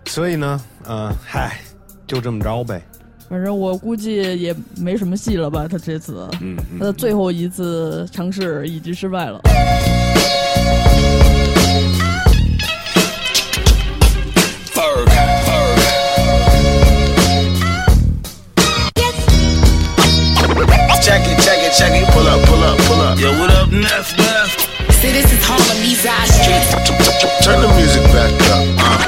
所以呢，呃，嗨，就这么着呗。反正我估计也没什么戏了吧，他这次，嗯，他的最后一次尝试已经失败了。Check it, check it, check it. Pull up, pull up, pull up. Yo, what up, Neff, Neff? See, this is Harlem, Side Street. Turn the music back up. Uh.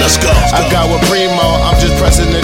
Let's go. I got with Primo, I'm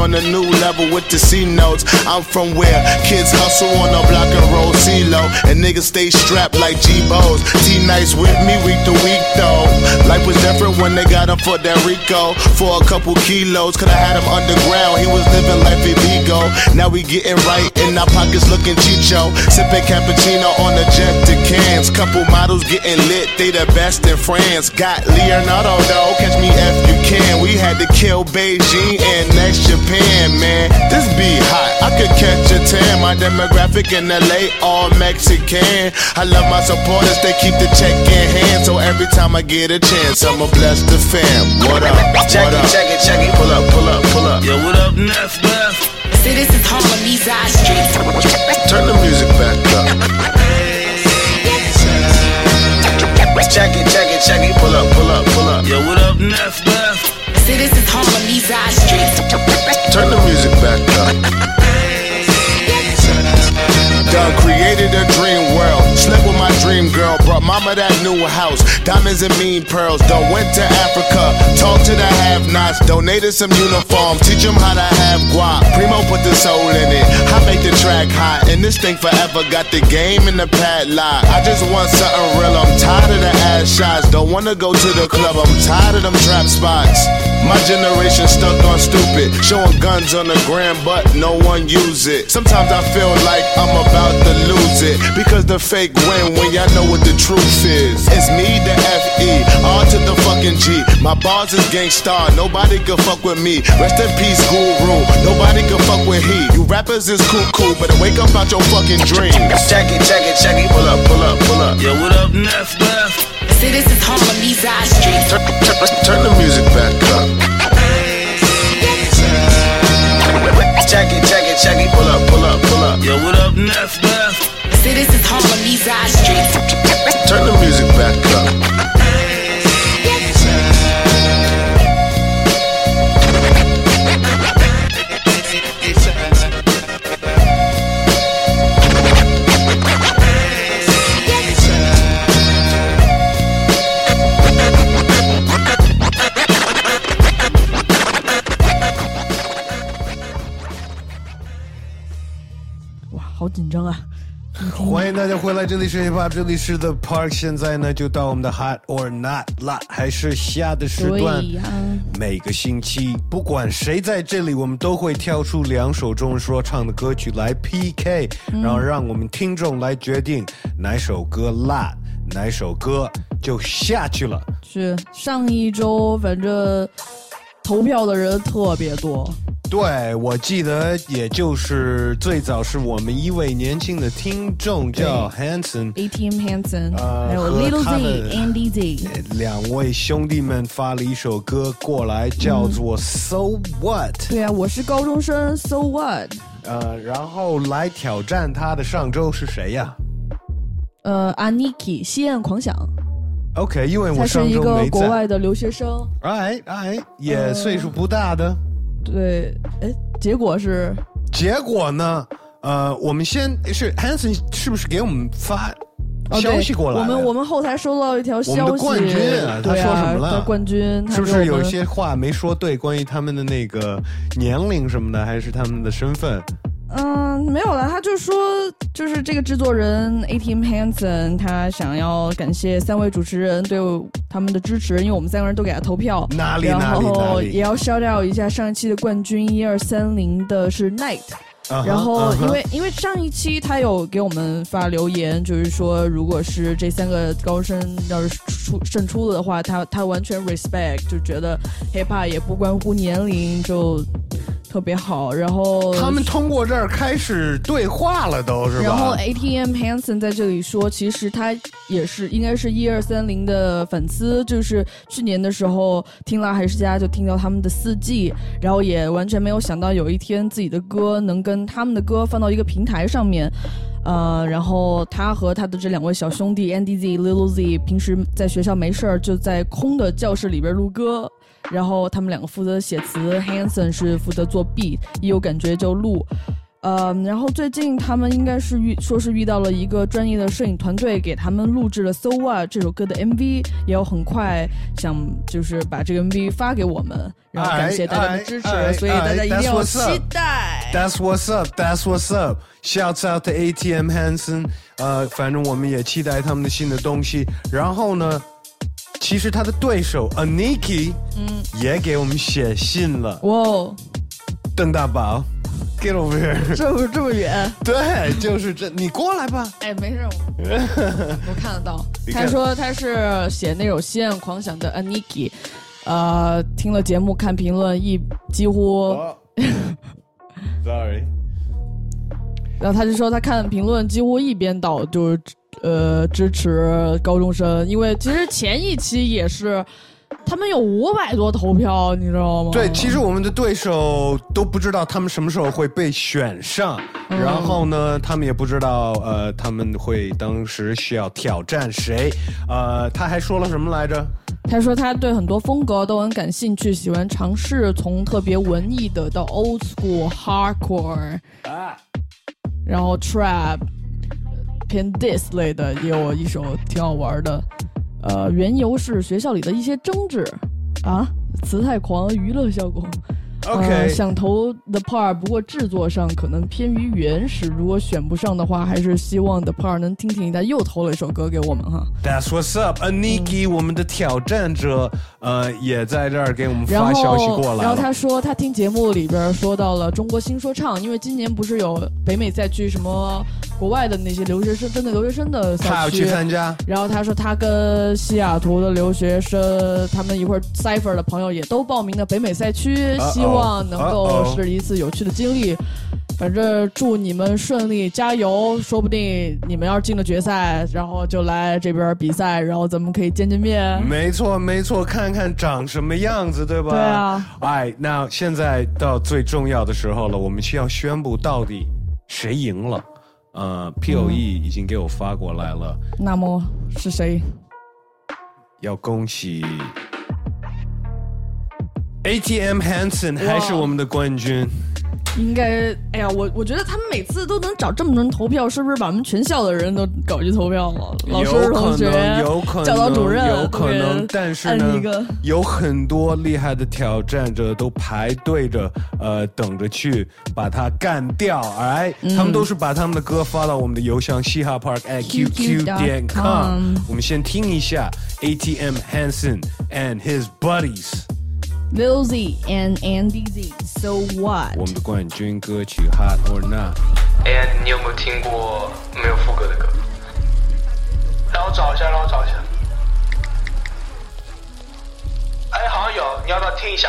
on a new level with the C notes. I'm from where kids hustle on the block and roll CeeLo. And niggas stay strapped like G-Bows. T nice with me week to week though. Life was different when they got him for that Rico. For a couple kilos, could I had him underground. He was living life illegal. Now we getting right in our pockets looking chicho. Sipping cappuccino on the jet to cans. Couple models getting lit, they the best in France. Got Leonardo though, catch me if you can. We had to kill Beijing and next Japan, man. This be hot, I could catch a tan. My demographic in LA, all Mexican. I love my supporters, they keep the check in hand. So every time I get a chance, I'ma bless the fam. What up? Check what it, up? check it, check it. Pull up, pull up, pull up. Yo, what up, Neff, Neff? See, this is Harlem, East Side Street. Turn the music back up. Check it, check it, check it. Pull up, pull up, pull up. Yo, what up, Neff, Neff? See, this is Harlem, East Side Street. Turn the music back up. Done created a dream world. Slept with my dream girl. Brought mama that new house. Diamonds and mean pearls. Done went to Africa. Talked to the have nots. Donated some uniforms. Teach them how to have guap. Primo put the soul in it. I make the track hot. And this thing forever got the game in the padlock. I just want something real. I'm tired of the ass shots. Don't wanna go to the club. I'm tired of them trap spots. My generation stuck on stupid. Showing guns on the gram, but no one use it. Sometimes I feel like I'm about to lose lose it because the fake win when y'all know what the truth is. It's me, the F.E., F E, R to the fucking G. My bars is gangstar, nobody can fuck with me. Rest in peace, guru. Nobody can fuck with he. You rappers is cuckoo, better wake up out your fucking dreams. Check it, check it, check it. Pull up, pull up, pull up. Yo, what up, Neff, Neff? See, this is home East Side Street. Turn, turn, turn the music back up. It, check it, check it. Pull up, pull up, pull up. Yo, what up, Neff, Neff? See, this is Harlem, these Side Street. Turn the music back up. 紧张啊！欢迎大家回来，这里是 Hip Hop，这里是 The Park。现在呢，就到我们的 Hot or Not 辣还是虾的时段。每个星期，不管谁在这里，我们都会挑出两首中文说唱的歌曲来 PK，、嗯然后让我们听众来决定哪首歌辣，哪首歌就下去了。是上一周，反正投票的人特别多。对，我记得，也就是最早是我们一位年轻的听众叫 Hanson。ATM Hanson，、呃还有 Little Z、Andy Z，两位兄弟们发了一首歌过来，叫做《So What》。对啊，我是高中生，So what？呃，然后来挑战他的上周是谁呀呃，Aniki 西岸狂想，？OK，因为我是一上周没在。个国外的留学生。哎哎，也呃岁数不大的。对，哎，结果是结果呢？呃，我们先是 Hanson 是不是给我们发消息过来了？我们我们后台收到一条消息，我们的冠军啊他说什么了他冠军是不是有一些话没说对？关于他们的那个年龄什么的，还是他们的身份？嗯，没有了，他就说，就是这个制作人 ATM Hanson，他想要感谢三位主持人对他们的支持，因为我们三个人都给他投票。然哪里哪里哪里后也要 shout out 一下上一期的冠军一二三零的是 Night。然后因为因为上一期他有给我们发留言，就是说如果是这三个高生要是出胜出了的话，他他完全 respect，就觉得 hip hop 也不关乎年龄，就特别好。然后他们通过这儿开始对话了，都是吧？然后 ATM Hanson 在这里说，其实他也是应该是一二三零的粉丝，就是去年的时候听了还是家就听到他们的四季，然后也完全没有想到有一天自己的歌能跟他们的歌放到一个平台上面。呃，然后他和他的这两位小兄弟 Andy Z、Little Z 平时在学校没事儿就在空的教室里边录歌，然后他们两个负责写词，Hanson 是负责做 beat，一有感觉就录。呃，然后最近他们应该是遇说是遇到了一个专业的摄影团队，给他们录制了《So What》这首歌的 MV，也有很快想就是把这个 MV 发给我们，然后感谢大家的支持，所以大家一定要期待。That's what's up. That's what's up. Shouts out to ATM Hanson. 呃，反正我们也期待他们的新的东西。然后呢，其实他的对手 Aniki 嗯，也给我们写信了。哇哦，邓大宝，Get over here。这么这么远？对，就是这，你过来吧。哎，没事，我 我看得到。他说他是写那首《西岸狂想》的 Aniki，呃，听了节目看评论一几乎。Sorry。然后他就说，他看评论几乎一边倒，就是呃支持高中生，因为其实前一期也是，他们有五百多投票，你知道吗？对，其实我们的对手都不知道他们什么时候会被选上，嗯然后呢，他们也不知道呃他们会当时需要挑战谁，呃，他还说了什么来着？他说他对很多风格都很感兴趣，喜欢尝试从特别文艺的到 old school hardcore，啊，然后 trap 偏 diss 类的，也有一首挺好玩的。呃，缘由是学校里的一些争执啊，词太狂，娱乐效果。OK 呃想投 The Part，不过制作上可能偏于原始，如果选不上的话，还是希望 The Part 能听听。他又投了一首歌给我们哈。That's what's up, Aniki，、我们的挑战者，呃，也在这儿给我们，发消息过来然后。他说，他听节目里边说到了中国新说唱，因为今年不是有北美赛区什么国外的那些留学生，真的留学生的赛区，他要去参加。然后他说他跟西雅图的留学生，他们一会儿 Cipher 的朋友也都报名了北美赛区希望能够是一次有趣的经历。反正祝你们顺利，加油！说不定你们要是进了决赛，然后就来这边比赛，然后咱们可以见见面。没错，没错，看看长什么样子，对吧？对啊。哎，那现在到最重要的时候了，我们需要宣布到底谁赢了。呃，P O E 已经给我发过来了，那么是谁？要恭喜 A T M Hanson 还是我们的冠军。应该，哎呀，我我觉得他们每次都能找这么多人投票，是不是把我们全校的人都搞去投票了？老师、有同学可能，有可能，教导主任，有可能，但是呢有很多厉害的挑战者都排队着，呃，等着去把他干掉。哎、嗯他们都是把他们的歌发到我们的邮箱嘻哈 park at qq 点 com。我们先听一下 ATM Hansen and his buddies，Lil Z and Andy Z。So what？我们的冠军歌曲 Hot or Not。哎，你有没有听过没有副歌的歌？让我找一下，让我找一下。哎，好像有，你要不要听一下？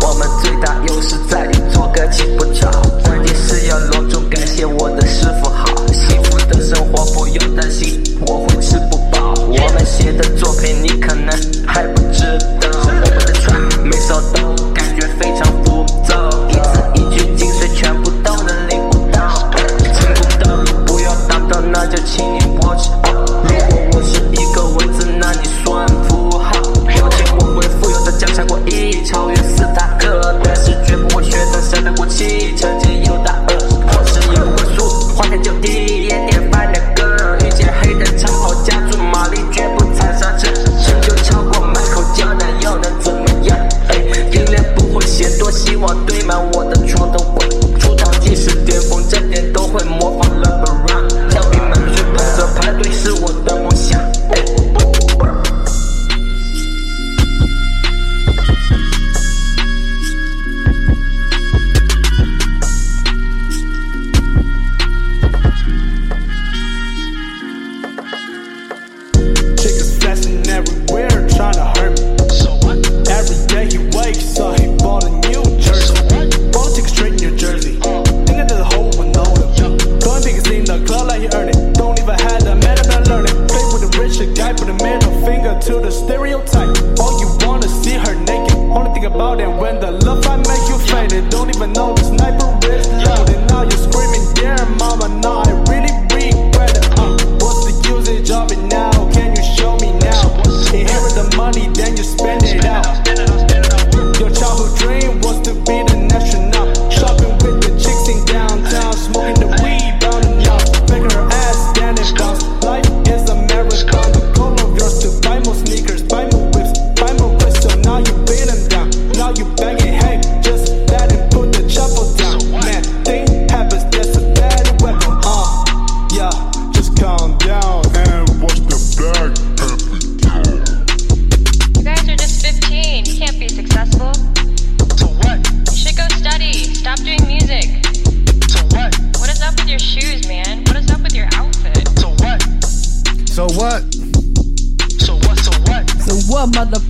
我们最大优势在于做歌起不早，关键是要隆重感谢我的师傅好。幸福的生活不用担心我会吃不饱，我们写的作品你可能还不知道，我们的船每首都感觉非常浮躁，一字一句精髓全部都能领悟到。成功的路不要达到，那就请你 watch out。如果我是一个文字，那你算符号。有钱我会富有的江山过亿，超越斯塔克，但是绝不会学得山得过气，成绩望堆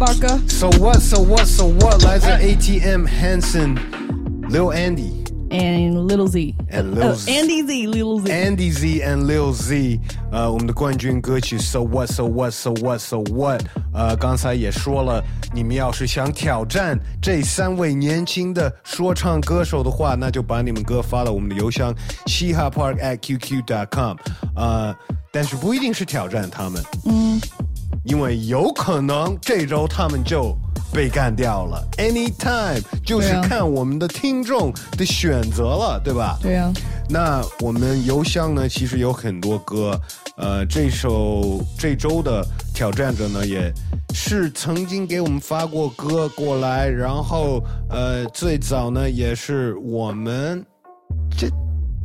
motherfucker? So what? So what? So what? 来自 ATM Hansen、Lil Andy。 And Little Z And Lil 呃 Z Andy Z Little Z Andy Z and Lil Z，呃，我们的冠军歌曲 So What So What So What So What，呃，刚才也说了，你们要是想挑战这三位年轻的说唱歌手的话，那就把你们歌发到我们的邮箱嘻哈 park at qq dot com，呃，但是不一定是挑战他们，嗯， 因为有可能这周他们就被干掉了。Anytime 就是看我们的听众的选择了，对吧？对呀、那我们邮箱呢，其实有很多歌，呃，这首这周的挑战者呢，也是曾经给我们发过歌过来，然后呃，最早呢也是我们这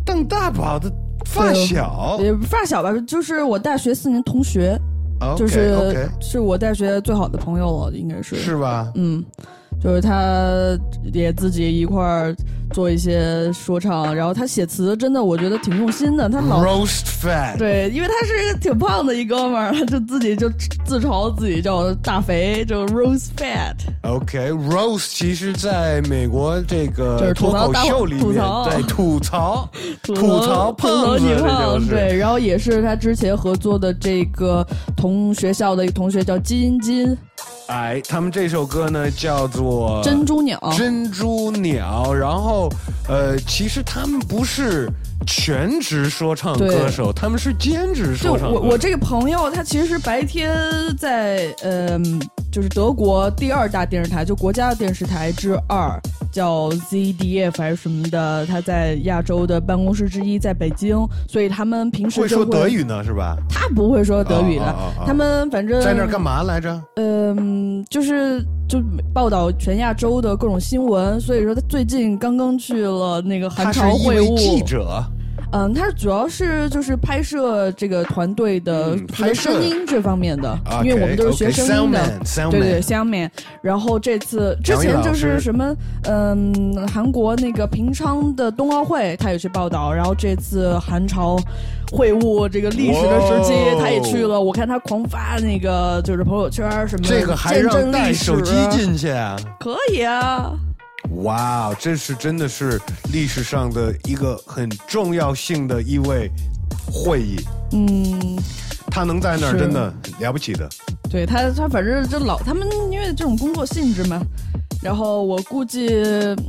邓大宝的发小，也不发小吧，就是我大学四年同学就是是我大学最好的朋友了，应该是。是吧？嗯，就是他也自己一块儿做一些说唱，然后他写词真的我觉得挺用心的，他老 roast fat，对，因为他是一个挺胖的一哥们儿，他就自己就自嘲自己叫大肥，就 roast fat。OK，roast、其实在美国这个就是吐脱口槽大会秀里面，吐槽对吐槽吐吐槽吐槽胖子，这你胖，就是对，然后也是他之前合作的这个同学校的一个同学叫金金，哎，他们这首歌呢叫做珍珠鸟珍珠鸟。然后，呃，其实他们不是全职说唱歌手，他们是兼职说唱歌手。我我这个朋友，他其实白天在嗯、就是德国第二大电视台，就国家电视台之二，叫 ZDF 还是什么的，他在亚洲的办公室之一在北京，所以他们平时会就说德语呢，是吧？他不会说德语的，哦哦哦哦他们反正在那儿干嘛来着？嗯，就是就报道全亚洲的各种新闻，所以说他最近刚刚去了那个韩朝会晤。记者。嗯，他主要是就是拍摄这个团队的嗯拍摄声音这方面的因为我们都是学声音的对对，sound man。然后这次之前就是什么，嗯，韩国那个平昌的冬奥会，他也去报道。然后这次韩朝会晤这个历史的时期，他也去了。我看他狂发那个就是朋友圈什么，这个还见让证历史带手机进去啊？可以啊。哇，这是真的是历史上的一个很重要性的一位会议，嗯，他能在那儿真的了不起的。对他，他反正就老他们因为这种工作性质嘛，然后我估计，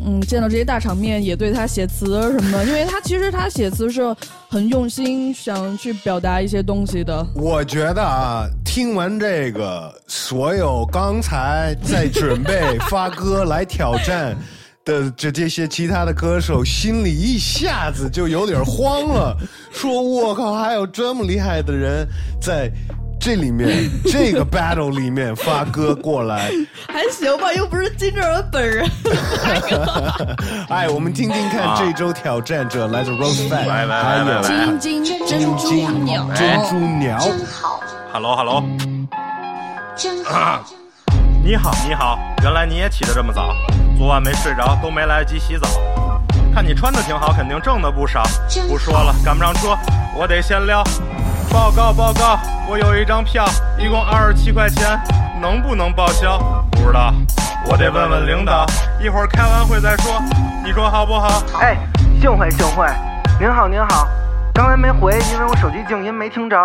嗯，见到这些大场面也对他写词什么的，因为他其实他写词是很用心，想去表达一些东西的。我觉得啊，听完这个，所有刚才在准备发歌来挑战的这这些其他的歌手，心里一下子就有点慌了，说我靠，还有这么厉害的人在。这里面 这个 battle 里面发哥过来，还行吧，又不是金正恩本人。哎，我们听听看这周挑战者来自 Rose Fat，来来还有来来来金金珍珠鸟，珍珠鸟，Hello Hello，真啊，你好你好，原来你也起得这么早，昨晚没睡着，都没来得及洗澡。看你穿的挺好，肯定挣的不少。不说了，赶不上车，我得先撩。报告报告，我有一张票，一共二十七块钱，能不能报销？不知道，我得问问领导。一会儿开完会再说，你说好不好？哎，幸会幸会，您好您好，刚才没回，因为我手机静音没听着。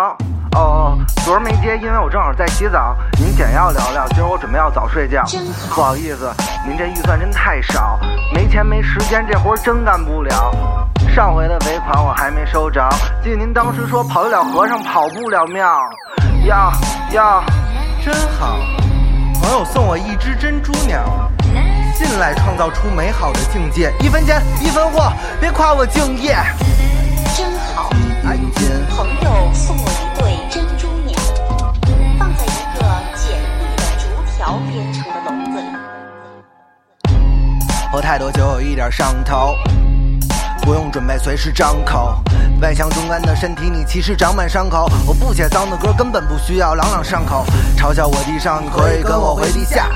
哦哦，昨儿没接，因为我正好在洗澡。您简要聊聊，今儿我准备要早睡觉。不好意思，您这预算真太少，没钱没时间，这活儿真干不了。上回的尾款我还没收着，记得您当时说跑得了和尚跑不了庙。要要，真好，朋友送我一只珍珠鸟。进来创造出美好的境界，一分钱一分货，别夸我敬业。真好，朋友送我一对珍珠鸟，放在一个简易的竹条编成的笼子里。喝太多酒有一点上头，不用准备随时张口。外向中干的身体，你其实长满伤口。我不写脏的歌，根本不需要朗朗上口。嘲笑我地上，你可以跟我回地下。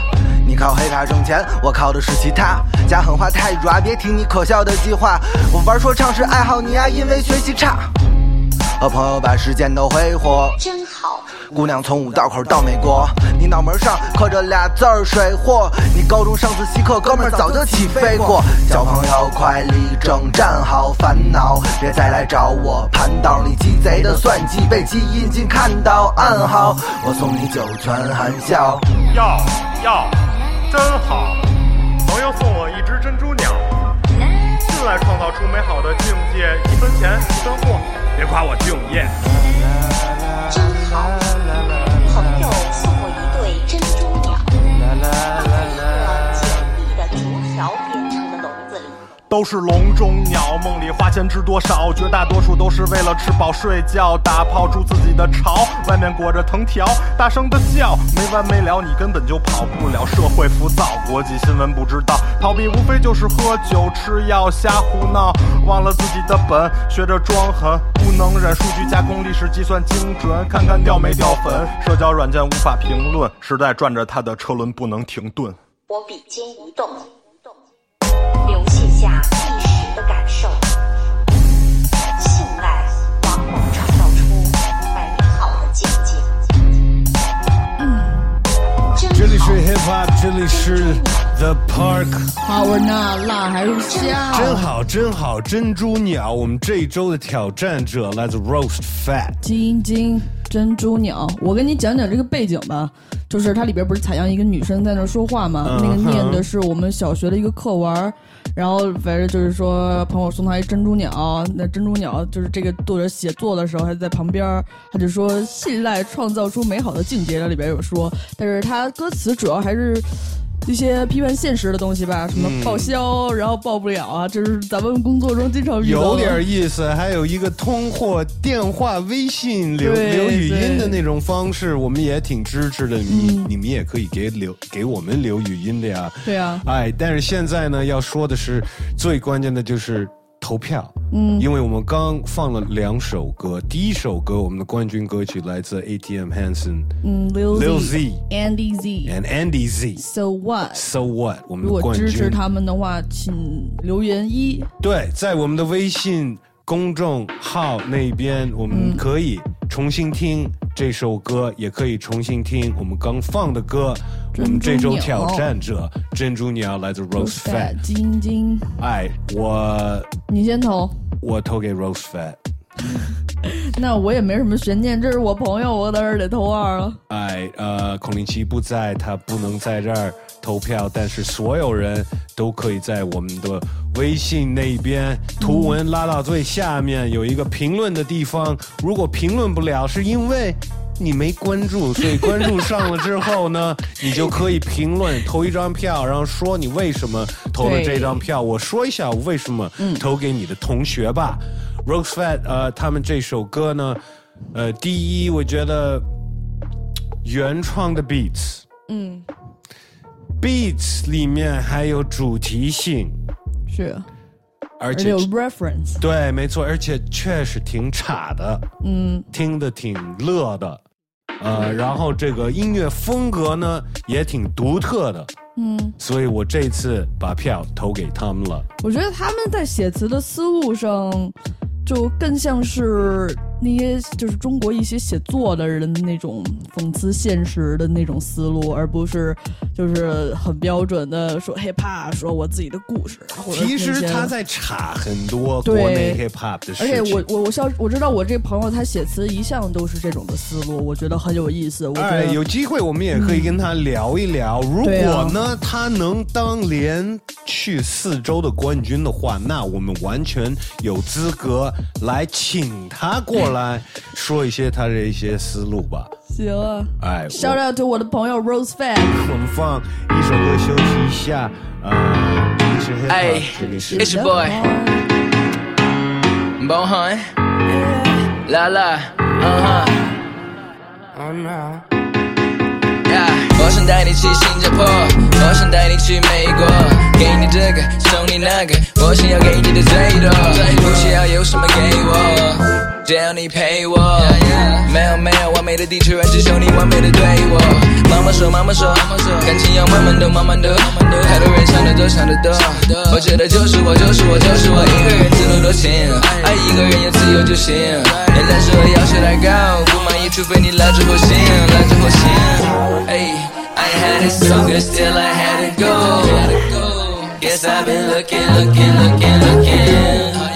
你靠黑卡挣钱，我靠的是其他。加狠话太软，别提你可笑的计划。我玩说唱是爱好，你啊因为学习差。和朋友把时间都挥霍，真好，姑娘从五道口到美国，你脑门上刻着俩字儿水货。你高中上自习课，哥们儿早就起飞过。小朋友快立正站好，烦恼别再来找我盘道。你鸡贼的算计被基因镜看到暗号，我送你九泉含笑。要要，真好！朋友送我一只珍珠鸟，进来创造出美好的境界，一分钱一分货，别夸我敬业。真好，都是笼中鸟，梦里花钱知多少？绝大多数都是为了吃饱睡觉，打炮筑自己的巢，外面裹着藤条，大声的笑，没完没了，你根本就跑不了。社会浮躁，国际新闻不知道，逃避无非就是喝酒、吃药、瞎胡闹，忘了自己的本，学着装狠，不能忍。数据加工，历史计算精准，看看掉没掉粉。社交软件无法评论，时代转着它的车轮不能停顿。我笔尖一动，流星这里是 hip hop，这里是 the park。好玩呢，辣还是香？真好，真好，珍珠鸟，我们这一周的挑战者来自 Roast Fat。晶晶珍珠鸟，我跟你讲讲这个背景吧。就是它里边不是采样一个女生在那说话吗？嗯那个念的是我们小学的一个课文儿，然后反正就是说朋友送他一珍珠鸟，那珍珠鸟就是这个作者写作的时候还在旁边，他就说信赖创造出美好的境界，这里边有说，但是他歌词主要还是。一些批判现实的东西吧，什么嗯报销，然后报不了啊，这是咱们工作中经常遇到的。有点意思，还有一个通过电话、微信留留语音的那种方式，我们也挺支持的。你、你们也可以给留给我们留语音的呀。对啊，哎，但是现在呢，要说的是最关键的就是投票。嗯因为我们刚放了两首歌，第一首歌我们的冠军歌曲来自 ATM Hanson 嗯，Lil Lil Z，Andy Z、and Andy Z。So What。So what？我们如果的冠军支持他们的话，请留言一。对，在我们的微信公众号那边，我们嗯可以重新听这首歌，也可以重新听我们刚放的歌。我们这周挑战者珍珠鸟来自 Rose Fat。晶晶，哎，我你先投。我投给 Rose Fat。那我也没什么悬念，这是我朋友，我当然得投二了。哎，呃，孔令奇不在，他不能在这儿投票，但是所有人都可以在我们的微信那边图文拉到最下面有一个评论的地方。如果评论不了，是因为你没关注，所以 关注上了之后呢，你就可以评论投一张票，然后说你为什么投了这张票。我说一下我为什么投给你的同学吧。Rose Fat，呃，他们这首歌呢，呃，第一，我觉得原创的 beats。嗯，beats 里面还有主题性，是，而且且有 reference。对，没错，而且确实挺差的，嗯，听的挺乐的，呃，然后这个音乐风格呢也挺独特的，嗯，所以我这次把票投给他们了。我觉得他们在写词的思路上，就更像是那些就是中国一些写作的人的那种讽刺现实的那种思路，而不是就是很标准的说 hip hop，说我自己的故事。其实他在查很多国内 hip hop 的事情而，且我我我晓我知道我这朋友他写词一向都是这种的思路，我觉得很有意思。我觉得、哎，有机会我们也可以跟他聊一聊。如果呢，他能当连续四周的冠军的话，那我们完全有资格来请他过来说一些他的一些思路吧。行啊。哎，Shout out to 我的朋友 Rose Fan。我们放一首歌休息一下。呃，这里是 hip Hey, hop，这里是 it's your boy. Bohan. La la. Uh huh. Oh no. Yeah，我想带你去新加坡，我想带你去美国，给你这个，送你那个，我想要给你的最多，不需要有什么给我，只要你陪我。没有没有完美的地球人，只求你完美的对我。妈妈说，妈妈说，感情要慢慢的，慢慢的，太多人想的多，想的多。我觉得就是我，就是我，就是我一个人自路多情，爱一个人有自由就行。但是我要求太高，不满意除非你拉着我心，拉着我心。Hey, I had it so good, still I had to go. Guess I've been looking, looking, looking, looking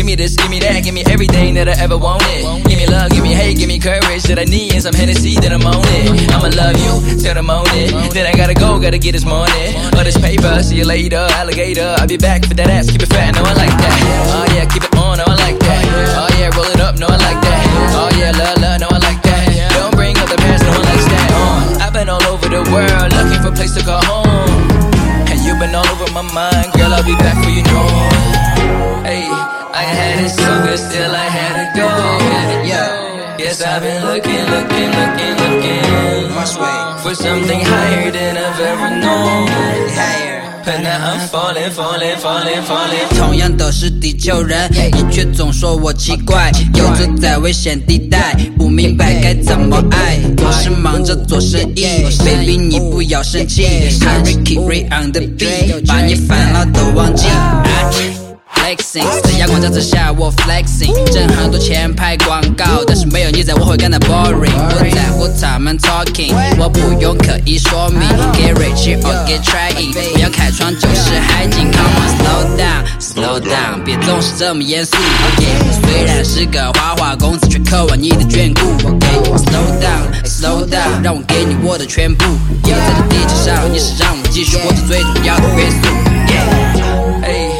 Give me this, give me that, give me everything that I ever wanted. Give me love, give me hate, give me courage that I need and some Hennessy that I'm on it. I'ma love you till I'm on it. Then I gotta go, gotta get this morning. All this paper, see you later, alligator. I'll be back for that ass, keep it fat, no I like that. Oh yeah, keep it on, no I like that. Oh yeah, roll it up, no I like that. Oh yeah, love, love, no I like that. Don't bring up the past, no one likes that. Uh, I've been all over the world looking for a place to call home. And you've been all over my mind, girl. I'll be back for you, know. Hey. I had it so good, still I had to go. Yeah. Yes, I've been looking, looking, looking, looking for something higher than I've ever known. I'm falling, falling, falling, falling. 同样都是地球人，你却总说我奇怪，游走在危险地带，不明白该怎么爱，总是忙着做生意。Baby，你不要生气，I'm Ricky Ray on the beat，把你烦恼都忘记。Flexing，在阳光照射下我 flexing，挣很多钱拍广告，但是没有你在我会感到 boring。不在乎他们 talking，我不用刻意说明。Get rich or get trying，不要开窗就是海景。Come on slow down，slow down，别总是这么严肃。OK，虽然是个花花公子，却渴望你的眷顾。OK，slow down，slow down，让我给你我的全部。因为在这地球上，你是让我继续活着最重要的元素。Yeah。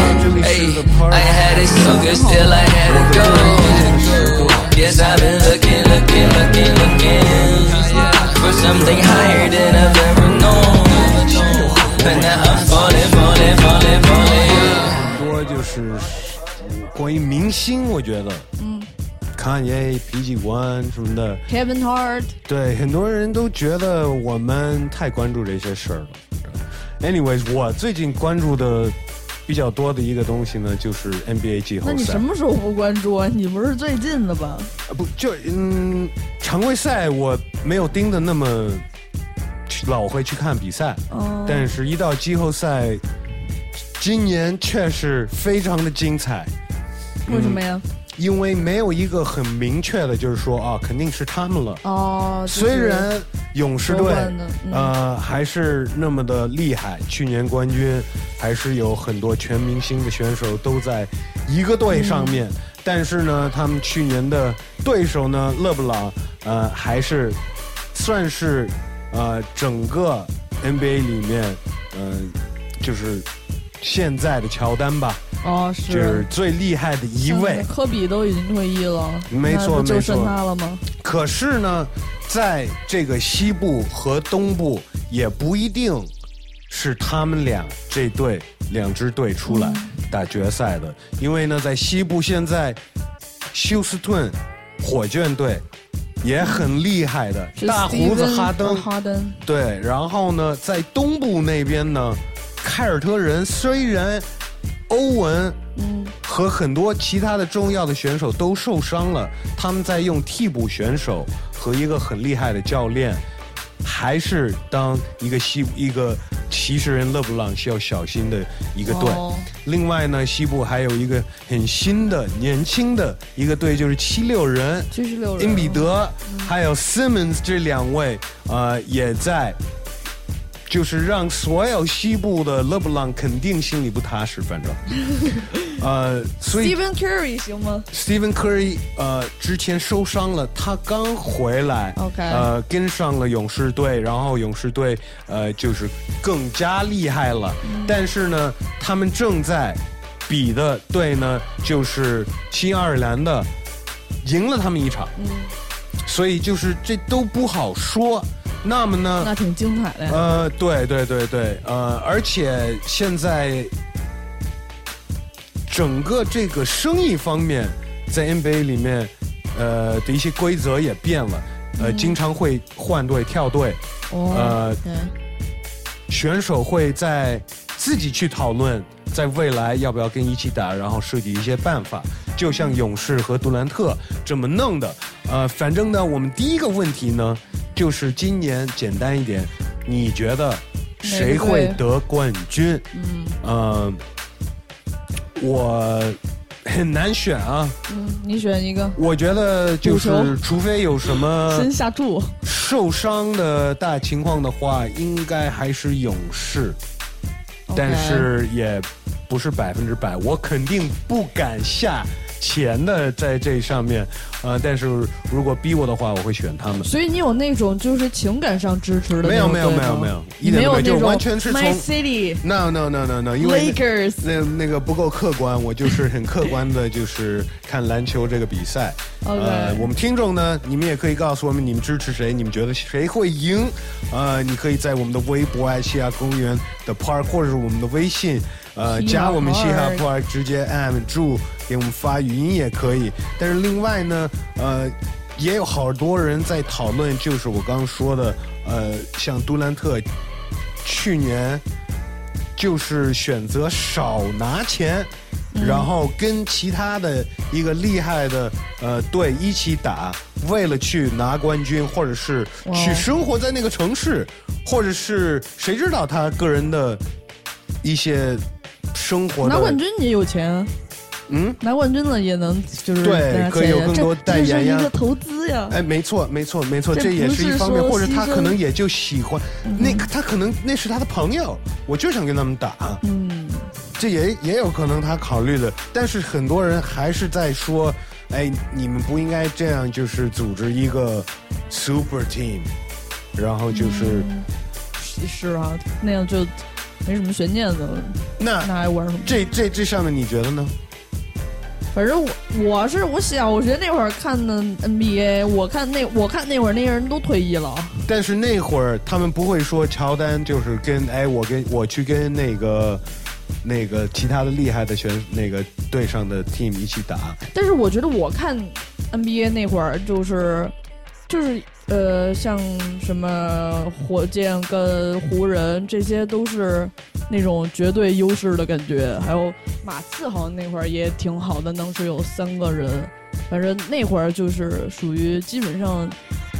I had it so good, still I had to go. Yes, I've been looking, looking, looking, looking for something higher than I've ever known. But now I'm falling, falling, falling, falling. 很多就是嗯关于明星，我觉得，嗯，Kanye、PG One 什么的，，Kevin Hart，对，很多人都觉得我们太关注这些事儿了。Anyways，我最近关注的比较多的一个东西呢，就是 NBA 季后赛。那你什么时候不关注啊？你不是最近的吧？啊不就嗯，常规赛我没有盯的那么去老会去看比赛，哦但是一到季后赛，今年确实非常的精彩。为什么呀？因为没有一个很明确的，就是说啊，肯定是他们了。哦，就是虽然勇士队呃还是那么的厉害，去年冠军还是有很多全明星的选手都在一个队上面，嗯。但是呢，他们去年的对手呢，勒布朗呃还是算是呃整个 NBA 里面嗯、呃就是现在的乔丹吧，哦，就是最厉害的一位。科比都已经退役了，没错没错。剩他了吗？可是呢，在这个西部和东部也不一定是他们俩这队两支队出来打决赛的，因为呢，在西部现在休斯顿火箭队也很厉害的，大胡子哈登，哈登，对，然后呢，在东部那边呢，凯尔特人虽然欧文嗯和很多其他的重要的选手都受伤了，他们在用替补选手和一个很厉害的教练，还是当一个西一个骑士人勒布朗需要小心的一个队。哦另外呢，西部还有一个很新的、年轻的一个队，就是七六人。七十六人，英比德还有 Simmons 这两位，呃，也在，就是让所有西部的勒布朗肯定心里不踏实，反正，呃，所以 Stephen Curry 行吗？Stephen Curry 呃之前受伤了，他刚回来 OK 呃跟上了勇士队，然后勇士队呃就是更加厉害了，嗯。但是呢，他们正在比的队呢就是新爱尔兰的，赢了他们一场，嗯，所以就是这都不好说。那么呢？那挺精彩的呀。呃，对对对对，呃，而且现在整个这个生意方面，在 NBA 里面，呃的一些规则也变了，呃，嗯经常会换队跳队，哦呃，选手会在自己去讨论，在未来要不要跟一起打，然后设计一些办法，就像勇士和杜兰特这么弄的。呃，反正呢，我们第一个问题呢，就是今年简单一点，你觉得谁会得冠军？嗯呃，我很难选啊。嗯，你选一个，我觉得就是，除非有什么先下注。受伤的大情况的话，应该还是勇士，但是也不是百分之百，我肯定不敢下钱的在这上面，呃，但是如果逼我的话，我会选他们。所以你有那种就是情感上支持的没有没有没有没有，一点都没有，就完全是从 My City No no no no no，因为那 Lakers 那那个不够客观，我就是很客观的，就是看篮球这个比赛。呃，我们听众呢，你们也可以告诉我们你们支持谁，你们觉得谁会赢？呃，你可以在我们的微博爱西亚公园的 Park，或者是我们的微信，呃，加我们嘻哈 Park Park，直接按住给我们发语音也可以。但是另外呢，呃。也有好多人在讨论，就是我刚刚说的，呃，像杜兰特去年就是选择少拿钱，嗯然后跟其他的一个厉害的呃队一起打，为了去拿冠军，或者是去生活在那个城市，或者是谁知道他个人的一些生活的拿冠军你有钱，嗯，拿冠军了也能就是对可以有更多代言呀这是一个投资呀。哎，没错，没错，没错，这这也是是一方面，或者他可能也就喜欢、嗯那个，他可能那是他的朋友，我就想跟他们打，嗯，这也也有可能他考虑的，但是很多人还是在说，哎，你们不应该这样，就是组织一个 super team，然后就是、是啊，那样就没什么悬念的。那那还玩什么？这这这上面你觉得呢？反正我我是我小学那会儿看的 NBA，我看那我看那会儿那些人都退役了。但是那会儿他们不会说乔丹就是跟哎我跟我去跟那个那个其他的厉害的选那个队上的 team 一起打，但是我觉得我看 NBA 那会儿就是就是呃，像什么火箭跟湖人这些都是那种绝对优势的感觉，还有马刺好像那会儿也挺好的，当时有三个人，反正那会儿就是属于基本上。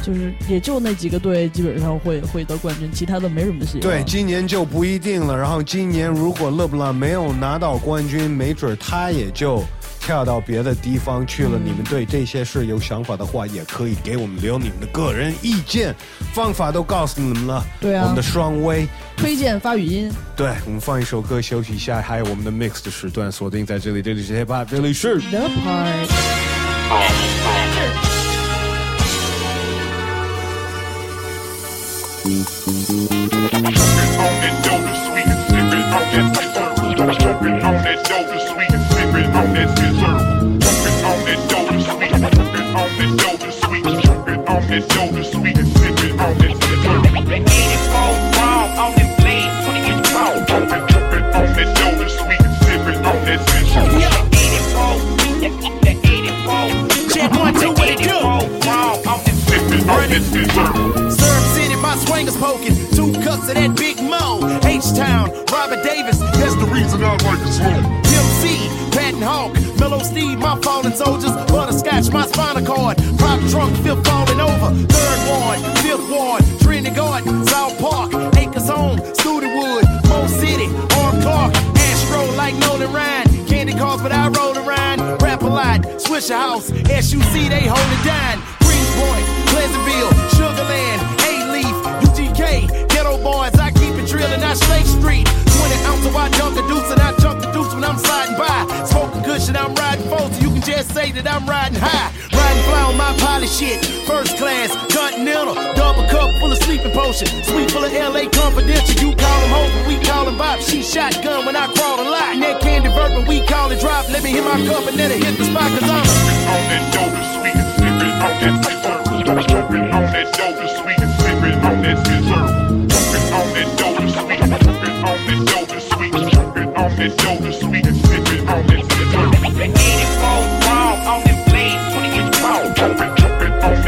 就是也就那几个队基本上会会得冠军，其他的没什么希望。对，今年就不一定了。然后今年如果勒布朗没有拿到冠军，没准他也就跳到别的地方去了。嗯你们对这些事有想法的话，也可以给我们留你们的个人意见，方法都告诉你们了。对啊我们的双微。推荐发语音。对，我们放一首歌休息一下，还有我们的 mix 的时段锁定在这里，这里是 hip hop，这里是 The on that dessert, sipping on that sweet, sipping on that sweet, on that sweet, sipping on that dessert. The putting it on that sweet, sipping on that dessert. One, what it do? Sipping my swingers poking, two cups of that big mo. H Town, Robert Davis, that's the reason I like it slow. Patton Steve, my fallen soldiers. Butterscotch, my spinal cord. Prop trunk, fifth falling over. Third ward, fifth ward, Trinity Garden, South Park, Acres Home, Studewood, Mo City, Arm Clark, Astro like Nolan Ryan. Candy cars, but I roll around. Rap a lot, Swisher House, SUC, they hold it down. Greenspoint, Pleasantville, Sugarland, A-Leaf, UGK, Ghetto Boys, I keep it drilling, I straight street. 20 ounce of I jump the deuce and I jump the deuce when I'm sliding by. Cushion, I'm riding so you can just say that I'm riding high. Riding fly on my pilot shit, first class, continental, double cup full of sleeping potion. Sweet full of LA confidential, you call them but we call them bop. She shotgun when I crawl a lot. Neck candy vert when we call it drop. Let me hit my cup and let it hit the spot, cause I'm on that dope sweet and sipping on that scissor. Jumping on that dope and sweet and sipping on that scissor. Jumping on that dope sweet, jumping on that dope and sweet, jumping on that dope sweet and sipping on that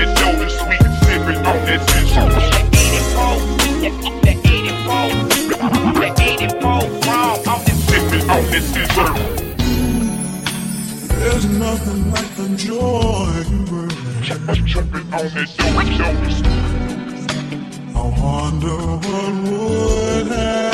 jumping on that dope sweet sipping on that scissor. The 84, the 84, the 84 ball on that sipping on that scissor. There's nothing like the joy you bring. Jumping on that dope, I wonder what would happen.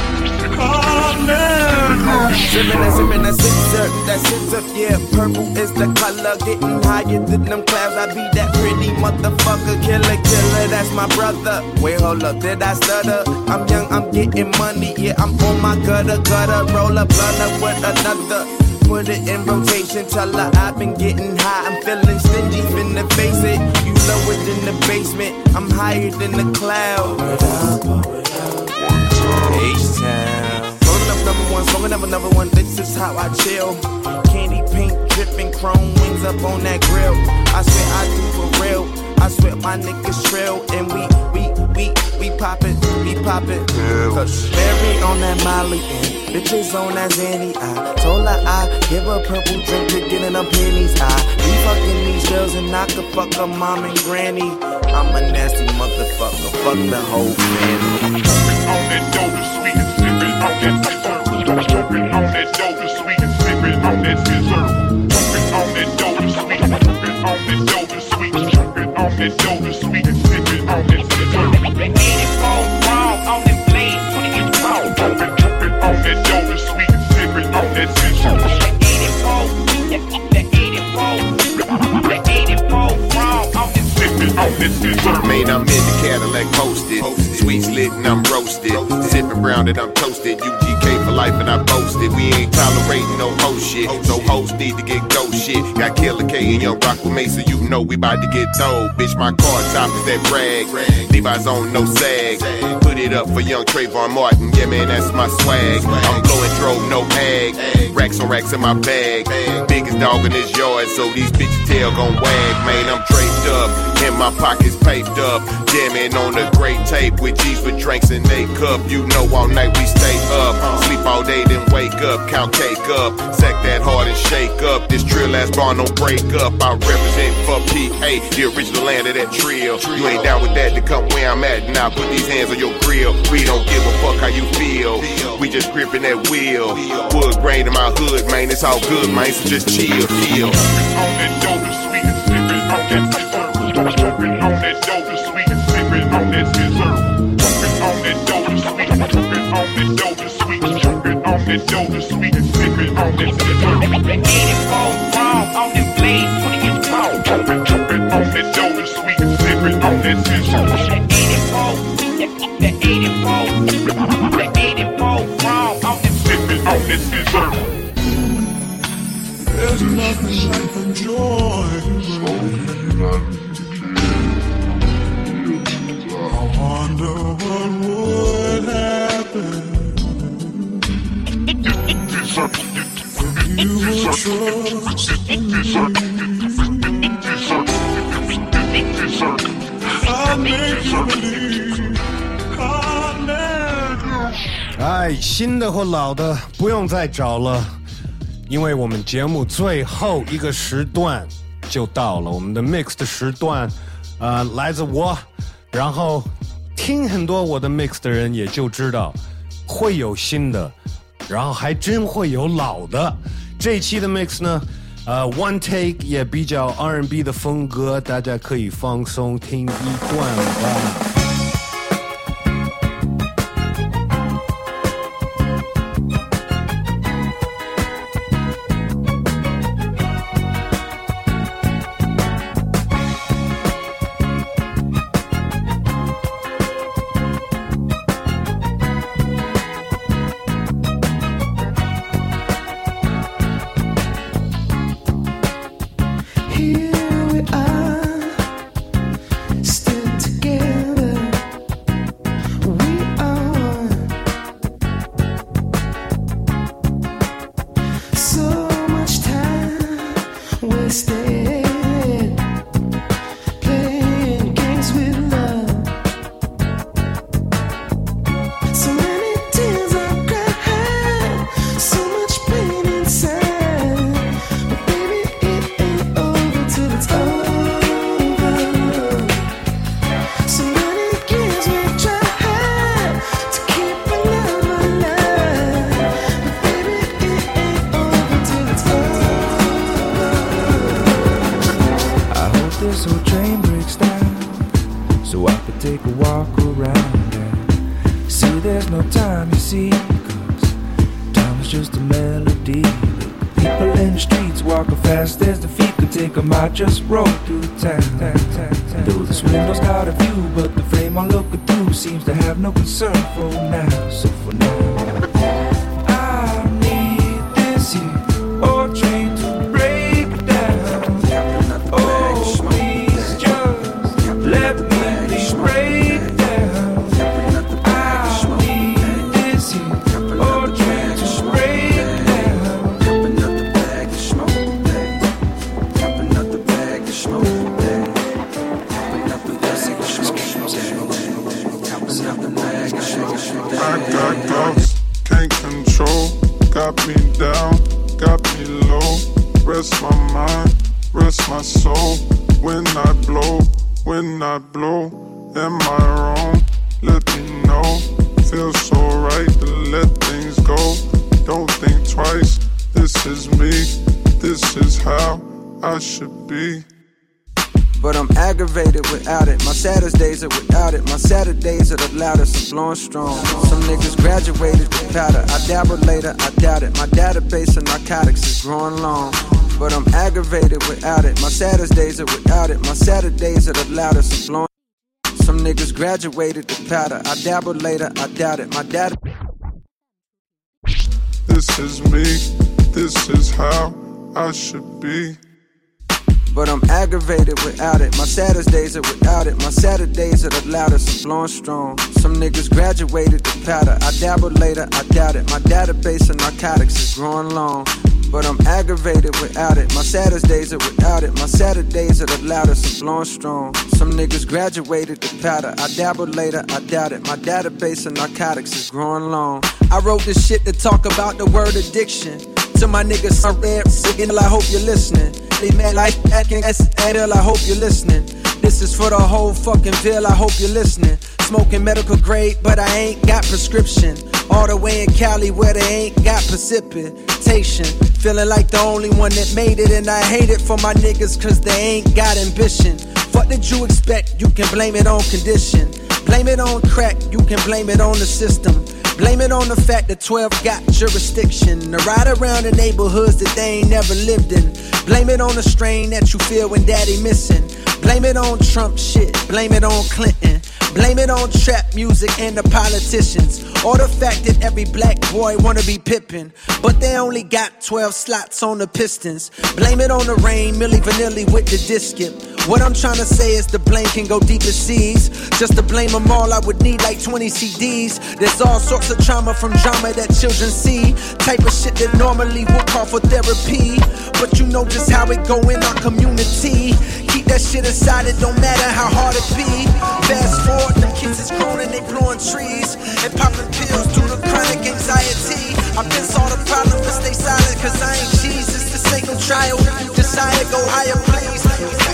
Sippin' and sippin' that scissor, that scissor, yeah. Purple is the color, getting higher than them clouds. I be that pretty motherfucker, killer, killer. That's my brother. Wait, hold up, did I stutter? I'm young, I'm getting money, yeah. I'm on my gutter, gutter. Roll up, with another. Put it in rotation, tell her I've been getting high. I'm feeling stingy, finna face it. You lower than the basement, I'm higher than the cloud. H-Town. Rolling up number one, smoking up another one. This is how I chill. Candy paint dripping, chrome wings up on that grill. I swear I do for real. I swear my niggas trill and we we we we pop it, we pop it. Cause Mary on that Molly and bitches on that Zanny. I told her I give a purple drink to get in her panties. I and I could fuck her mom and granny. I'm a nasty motherfucker, fuck the whole family. on that dope sweet sipping on that. Jumping on that dope sweet sipping on that. Jumping on that dope sweet, jumping on that dope sweet, on that dope sweet Man, I'm in the Cadillac posted. Sweet slit and I'm roasted. Sipping brown and I'm toasted. UGK for life and I boasted. We ain't tolerating no hoe shit. No hoes need to get ghost shit. Got Killer K and Young Rock with Mesa. You know we bout to get told. Bitch, my car top is that brag. Levi's on no sag. Put it up for young Trayvon Martin. Yeah, man, that's my swag. I'm blowing drove, no ag. Racks on racks in my bag. Biggest dog in this yard, so these bitches tail gon' wag. Man, I'm draped up. And my pockets paved up. Jamming on the great tape with G's with drinks and cup. You know all night we stay up. Sleep all day, then wake up. Count cake up. Sack that hard and shake up. This drill ass bar don't break up. I represent for PA, the original land of that trill. You ain't down with that to come where I'm at. Now put these hands on your grill. We don't give a fuck how you feel. We just gripping that wheel. Wood grain in my hood, man. It's all good, man. So just chill, chill. That scissor. Jumping on that dope is sweet and sipping on that scissor. Jumping on that dope is sweet, jumping on that dope is sweet, jumping on that dope is sweet and sipping on that scissor. Jumping, jumping on that dope is sweet and sipping on that scissor. Sipping on that scissor. There's nothing like the joy. I wonder what would happen if you would trust I make you believe. I make you. 哎，新的或老的不用再找了，因为我们节目最后一个时段就到了，我们的 mix 的时段，呃，来自我，然后听很多我的 mix 的人也就知道会有新的，然后还真会有老的。这一期的 mix 呢，呃，one take 也比较 R&B 的风格，大家可以放松听一段吧。Just roll graduated with powder. I dabble later, I doubt it. My data. This is me, this is how I should be. But I'm aggravated without it. My saddest days are without it. My Saturdays are the loudest. I'm blowing strong. Some niggas graduated to powder. I dabble later, I doubt it. My database of narcotics is growing long. But I'm aggravated without it. My saddest days are without it. My Saturdays are the loudest. I'm blowing strong. Some niggas graduated to powder. I dabble later, I doubt it. My database of narcotics is growing long. I wrote this shit to talk about the word addiction. To my niggas, I'm red, singing, I hope you're listening. They mad like Adele, I hope you're listening. This is for the whole fucking bill, I hope you're listening. Smoking medical grade, but I ain't got prescription. All the way in Cali where they ain't got precipitation. Feeling like the only one that made it, and I hate it for my niggas cause they ain't got ambition. What did you expect? You can blame it on condition. Blame it on crack, you can blame it on the system. Blame it on the fact that 12 got jurisdiction to ride around the neighborhoods that they ain't never lived in. Blame it on the strain that you feel when daddy missing. Blame it on Trump shit, blame it on Clinton. Blame it on trap music and the politicians. Or the fact that every black boy wanna be Pippin, but they only got 12 slots on the Pistons. Blame it on the rain, Millie Vanilli with the disc skip. What I'm trying to say is the blame can go deep as seas. Just to blame them all, I would need like 20 CDs. There's all sorts of trauma from drama that children see. Type of shit that normally would call for therapy. But you know just how it go in our community. Keep that shit inside, it don't matter how hard it be. Fast forward, them kids is grown and they blowing trees. And popping pills due to chronic anxiety. I've been saw the problem, but stay silent, cause I ain't Jesus. This ain't no trial. To go higher, please.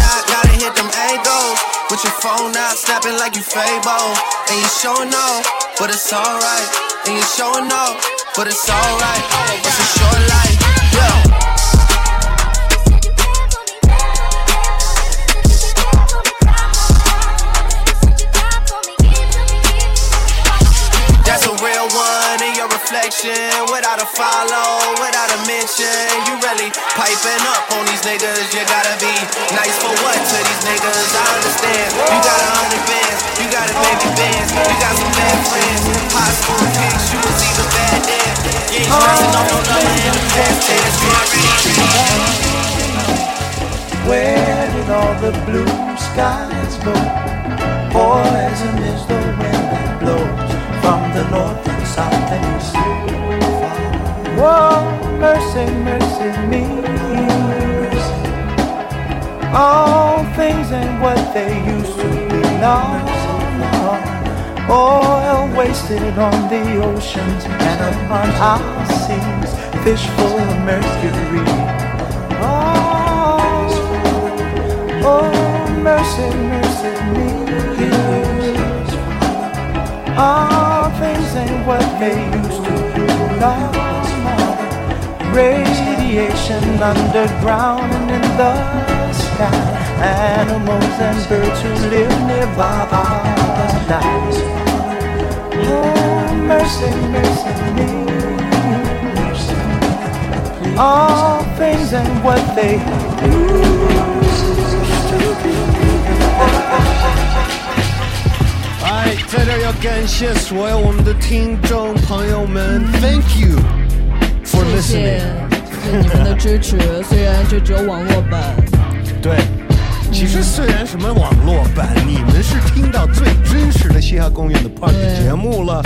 Out, gotta hit them angles. With your phone out, snapping like you Fable. And you showing off, but it's alright. And you showing off, but it's alright. It's a short life, yeah. Without a follow, without a mention. You really piping up on these niggas. You gotta be nice for what to these niggas? I understand. You got a hundred you got a baby you got some bad friends. High school pics, you was even bad then. You stressing off no number in the past tense. You already Where did all the blue skies go? Poison is the wind that blows from the north and south and east. Whoa, mercy, mercy me. All things ain't what they used to be. No. Oil wasted on the oceans and upon our seas. Fish full of mercury. Oh, oh, mercy, mercy me. All things ain't what they used to be. No. Radiation underground and in the sky. Animals and birds who live nearby are dying. Oh, mercy, mercy me. All things ain't what they used to be. 哎，在这儿要感谢所有我们的听众朋友们，Thank you for 谢谢你们的支持，虽然这只有网络版。对，其实虽然什么网络版，你们是听到最真实的嘻哈公园的 party 节目了。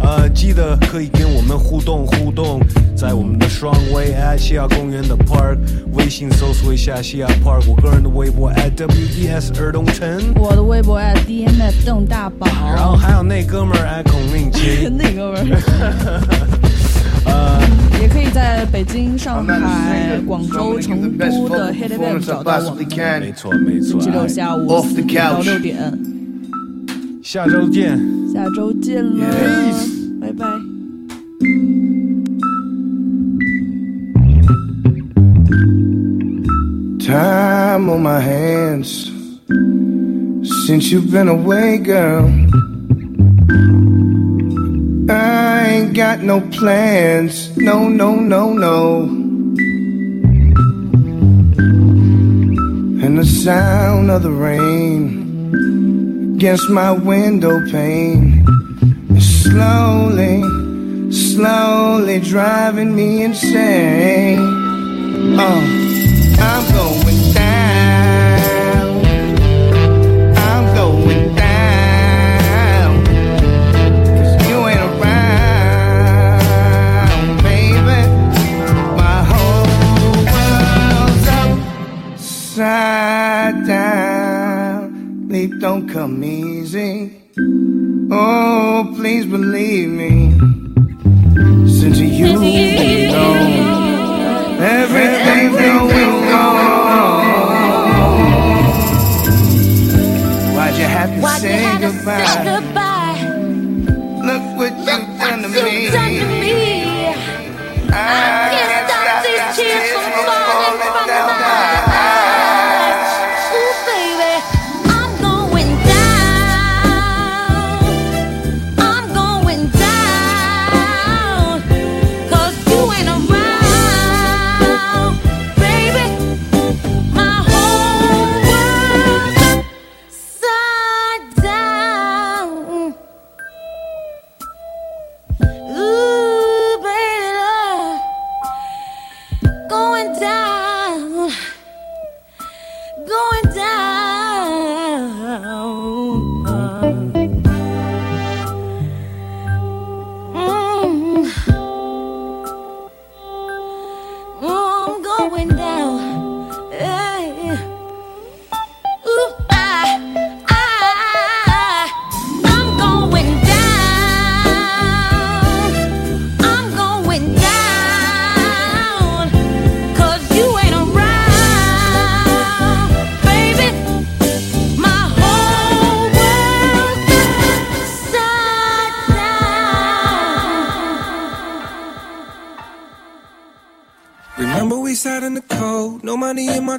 呃，记得可以跟我们互动互动，在我们的双微西亚公园的 Park 微信搜索一下西亚 Park，我个人的微博 WDS 儿童城，我的微博 DMF 邓大宝，然后还有那哥们儿孔令 奇，那哥们儿。呃，也可以在北京、上海、广州、成都的 Hit FM 找到我们。没错没错，星期六下午四点到六点，下周见，下周见了，拜拜。Time on my hands since you've been away, girl. Got no plans, no, no, no, no. And the sound of the rain against my window pane is slowly slowly driving me insane. Oh, I'm going come easy. Oh, please believe me. Since you know everything's going wrong. Why'd you have to Why'd you say have to goodbye? say goodbye?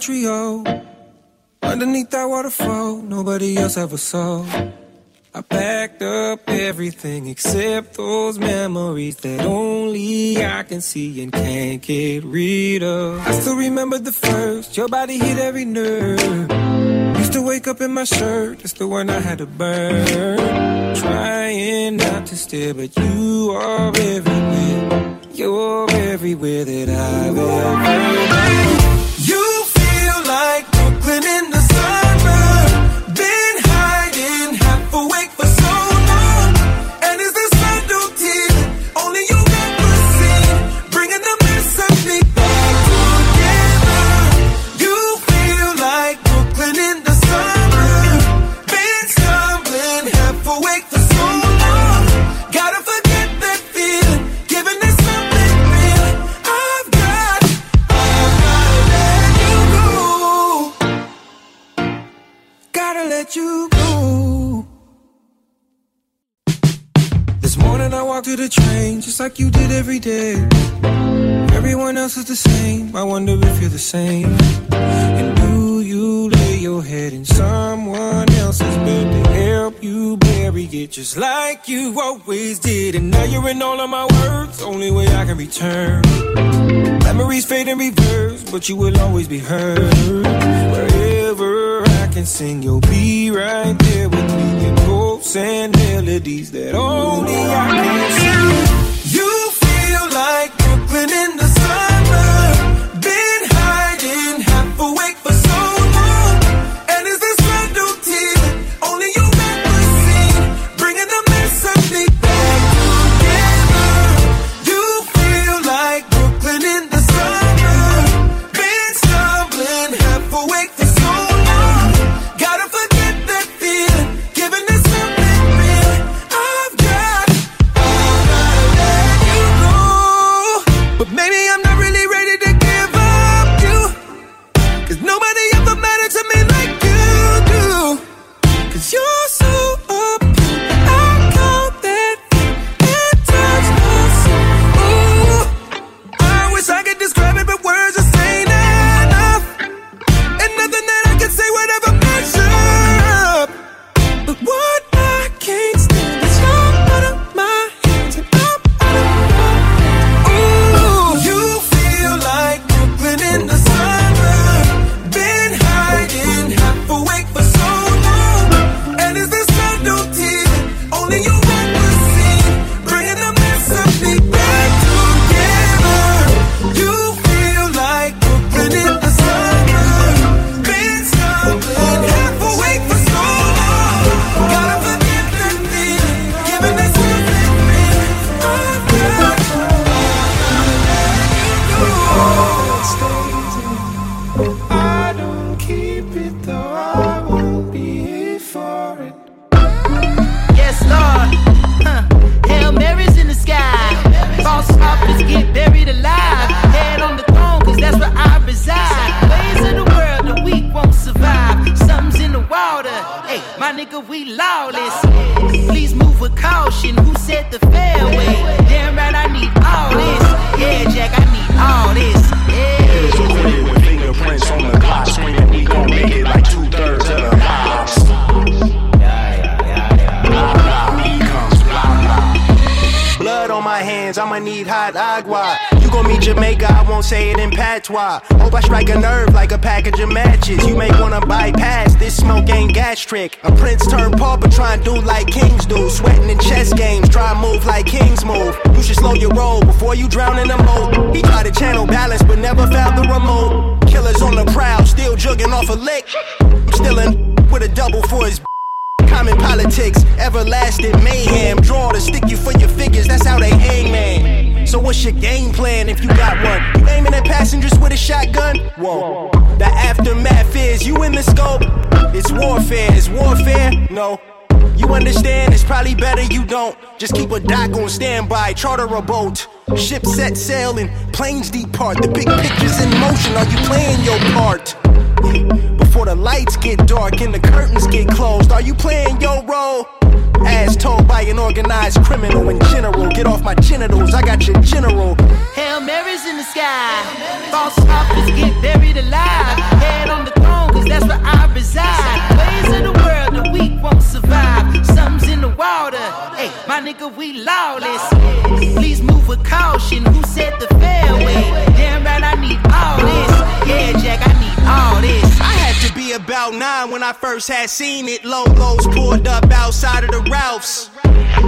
Montreal. Underneath that waterfall, nobody else ever saw. I packed up everything except those memories that only I can see and can't get rid of. I still remember the first, your body hit every nerve. Used to wake up in my shirt, it's the one I had to burn. Trying not to stare, but you are everywhere. You're everywhere that I've ever been. You feel like Brooklyn in the summer. Gotta let you go. This morning I walked to the train just like you did every day. Everyone else is the same. I wonder if you're the same. And do you lay your head in someone else's bed to help you bury it just like you always did? And now you're in all of my words. Only way I can return. Memories fade in reverse, but you will always be heard. I sing, you'll be right there with me. In quotes and melodies that only I can sing. You feel like Brooklyn in the before you drown in the moat. He tried to channel balance, but never found the remote. Killers on the prowl, still jugging off a lick. I'm still in with a double for his Common politics, everlasting mayhem. Draw to stick you for your figures, that's how they hang, man. So what's your game plan if you got one? You aiming at passengers with a shotgun? Whoa. The aftermath is you in the scope. It's warfare. Is warfare? No. You understand? It's probably better you don't. Just keep a dock on standby, charter a boat. Ship set sailing, planes depart. The big picture's in motion. Are you playing your part? Hmm. Before the lights get dark and the curtains get closed, are you playing your role? As told by an organized criminal in general, get off my genitals, I got your general. Hail Mary's in the sky. False prophets get buried alive. Head on the throne, cause that's where I reside. Ways of the world, won't survive. Something's in the water. Hey, my nigga, we lawless. Please move with caution. Who said the fairway? Damn right, I need all this. Yeah, Jack, I need all this. I had to be about nine when I first had seen it. Logos pulled up outside of the Ralphs.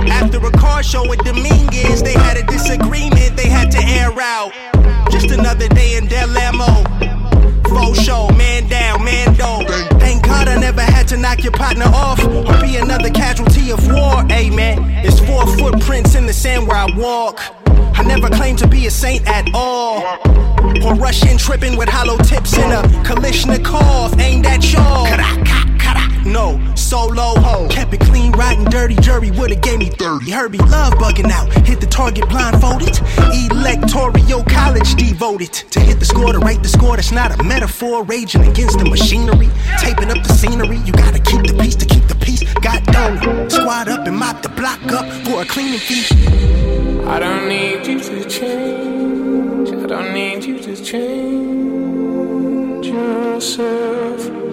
After a car show at Dominguez, they had a disagreement they had to air out. Just another day in Del Amo. Faux show, man down, man down. Thank God I never had to knock your partner off or be another casualty of war. Amen. It's four footprints in the sand where I walk. I never claimed to be a saint at all. Or rush in tripping with hollow tips in a Kalishnikov aimed at y'all. No, solo ho. Kept it clean, riding dirty. Jury would've gave me 30. Herbie love bugging out. Hit the target blindfolded. Electoral college devoted. To hit the score, to write the score, that's not a metaphor. Raging against the machinery. Taping up the scenery. You gotta keep the peace to keep the peace. Got don't. Squad up and mop the block up for a cleaning fee. I don't need you to change. I don't need you to change yourself.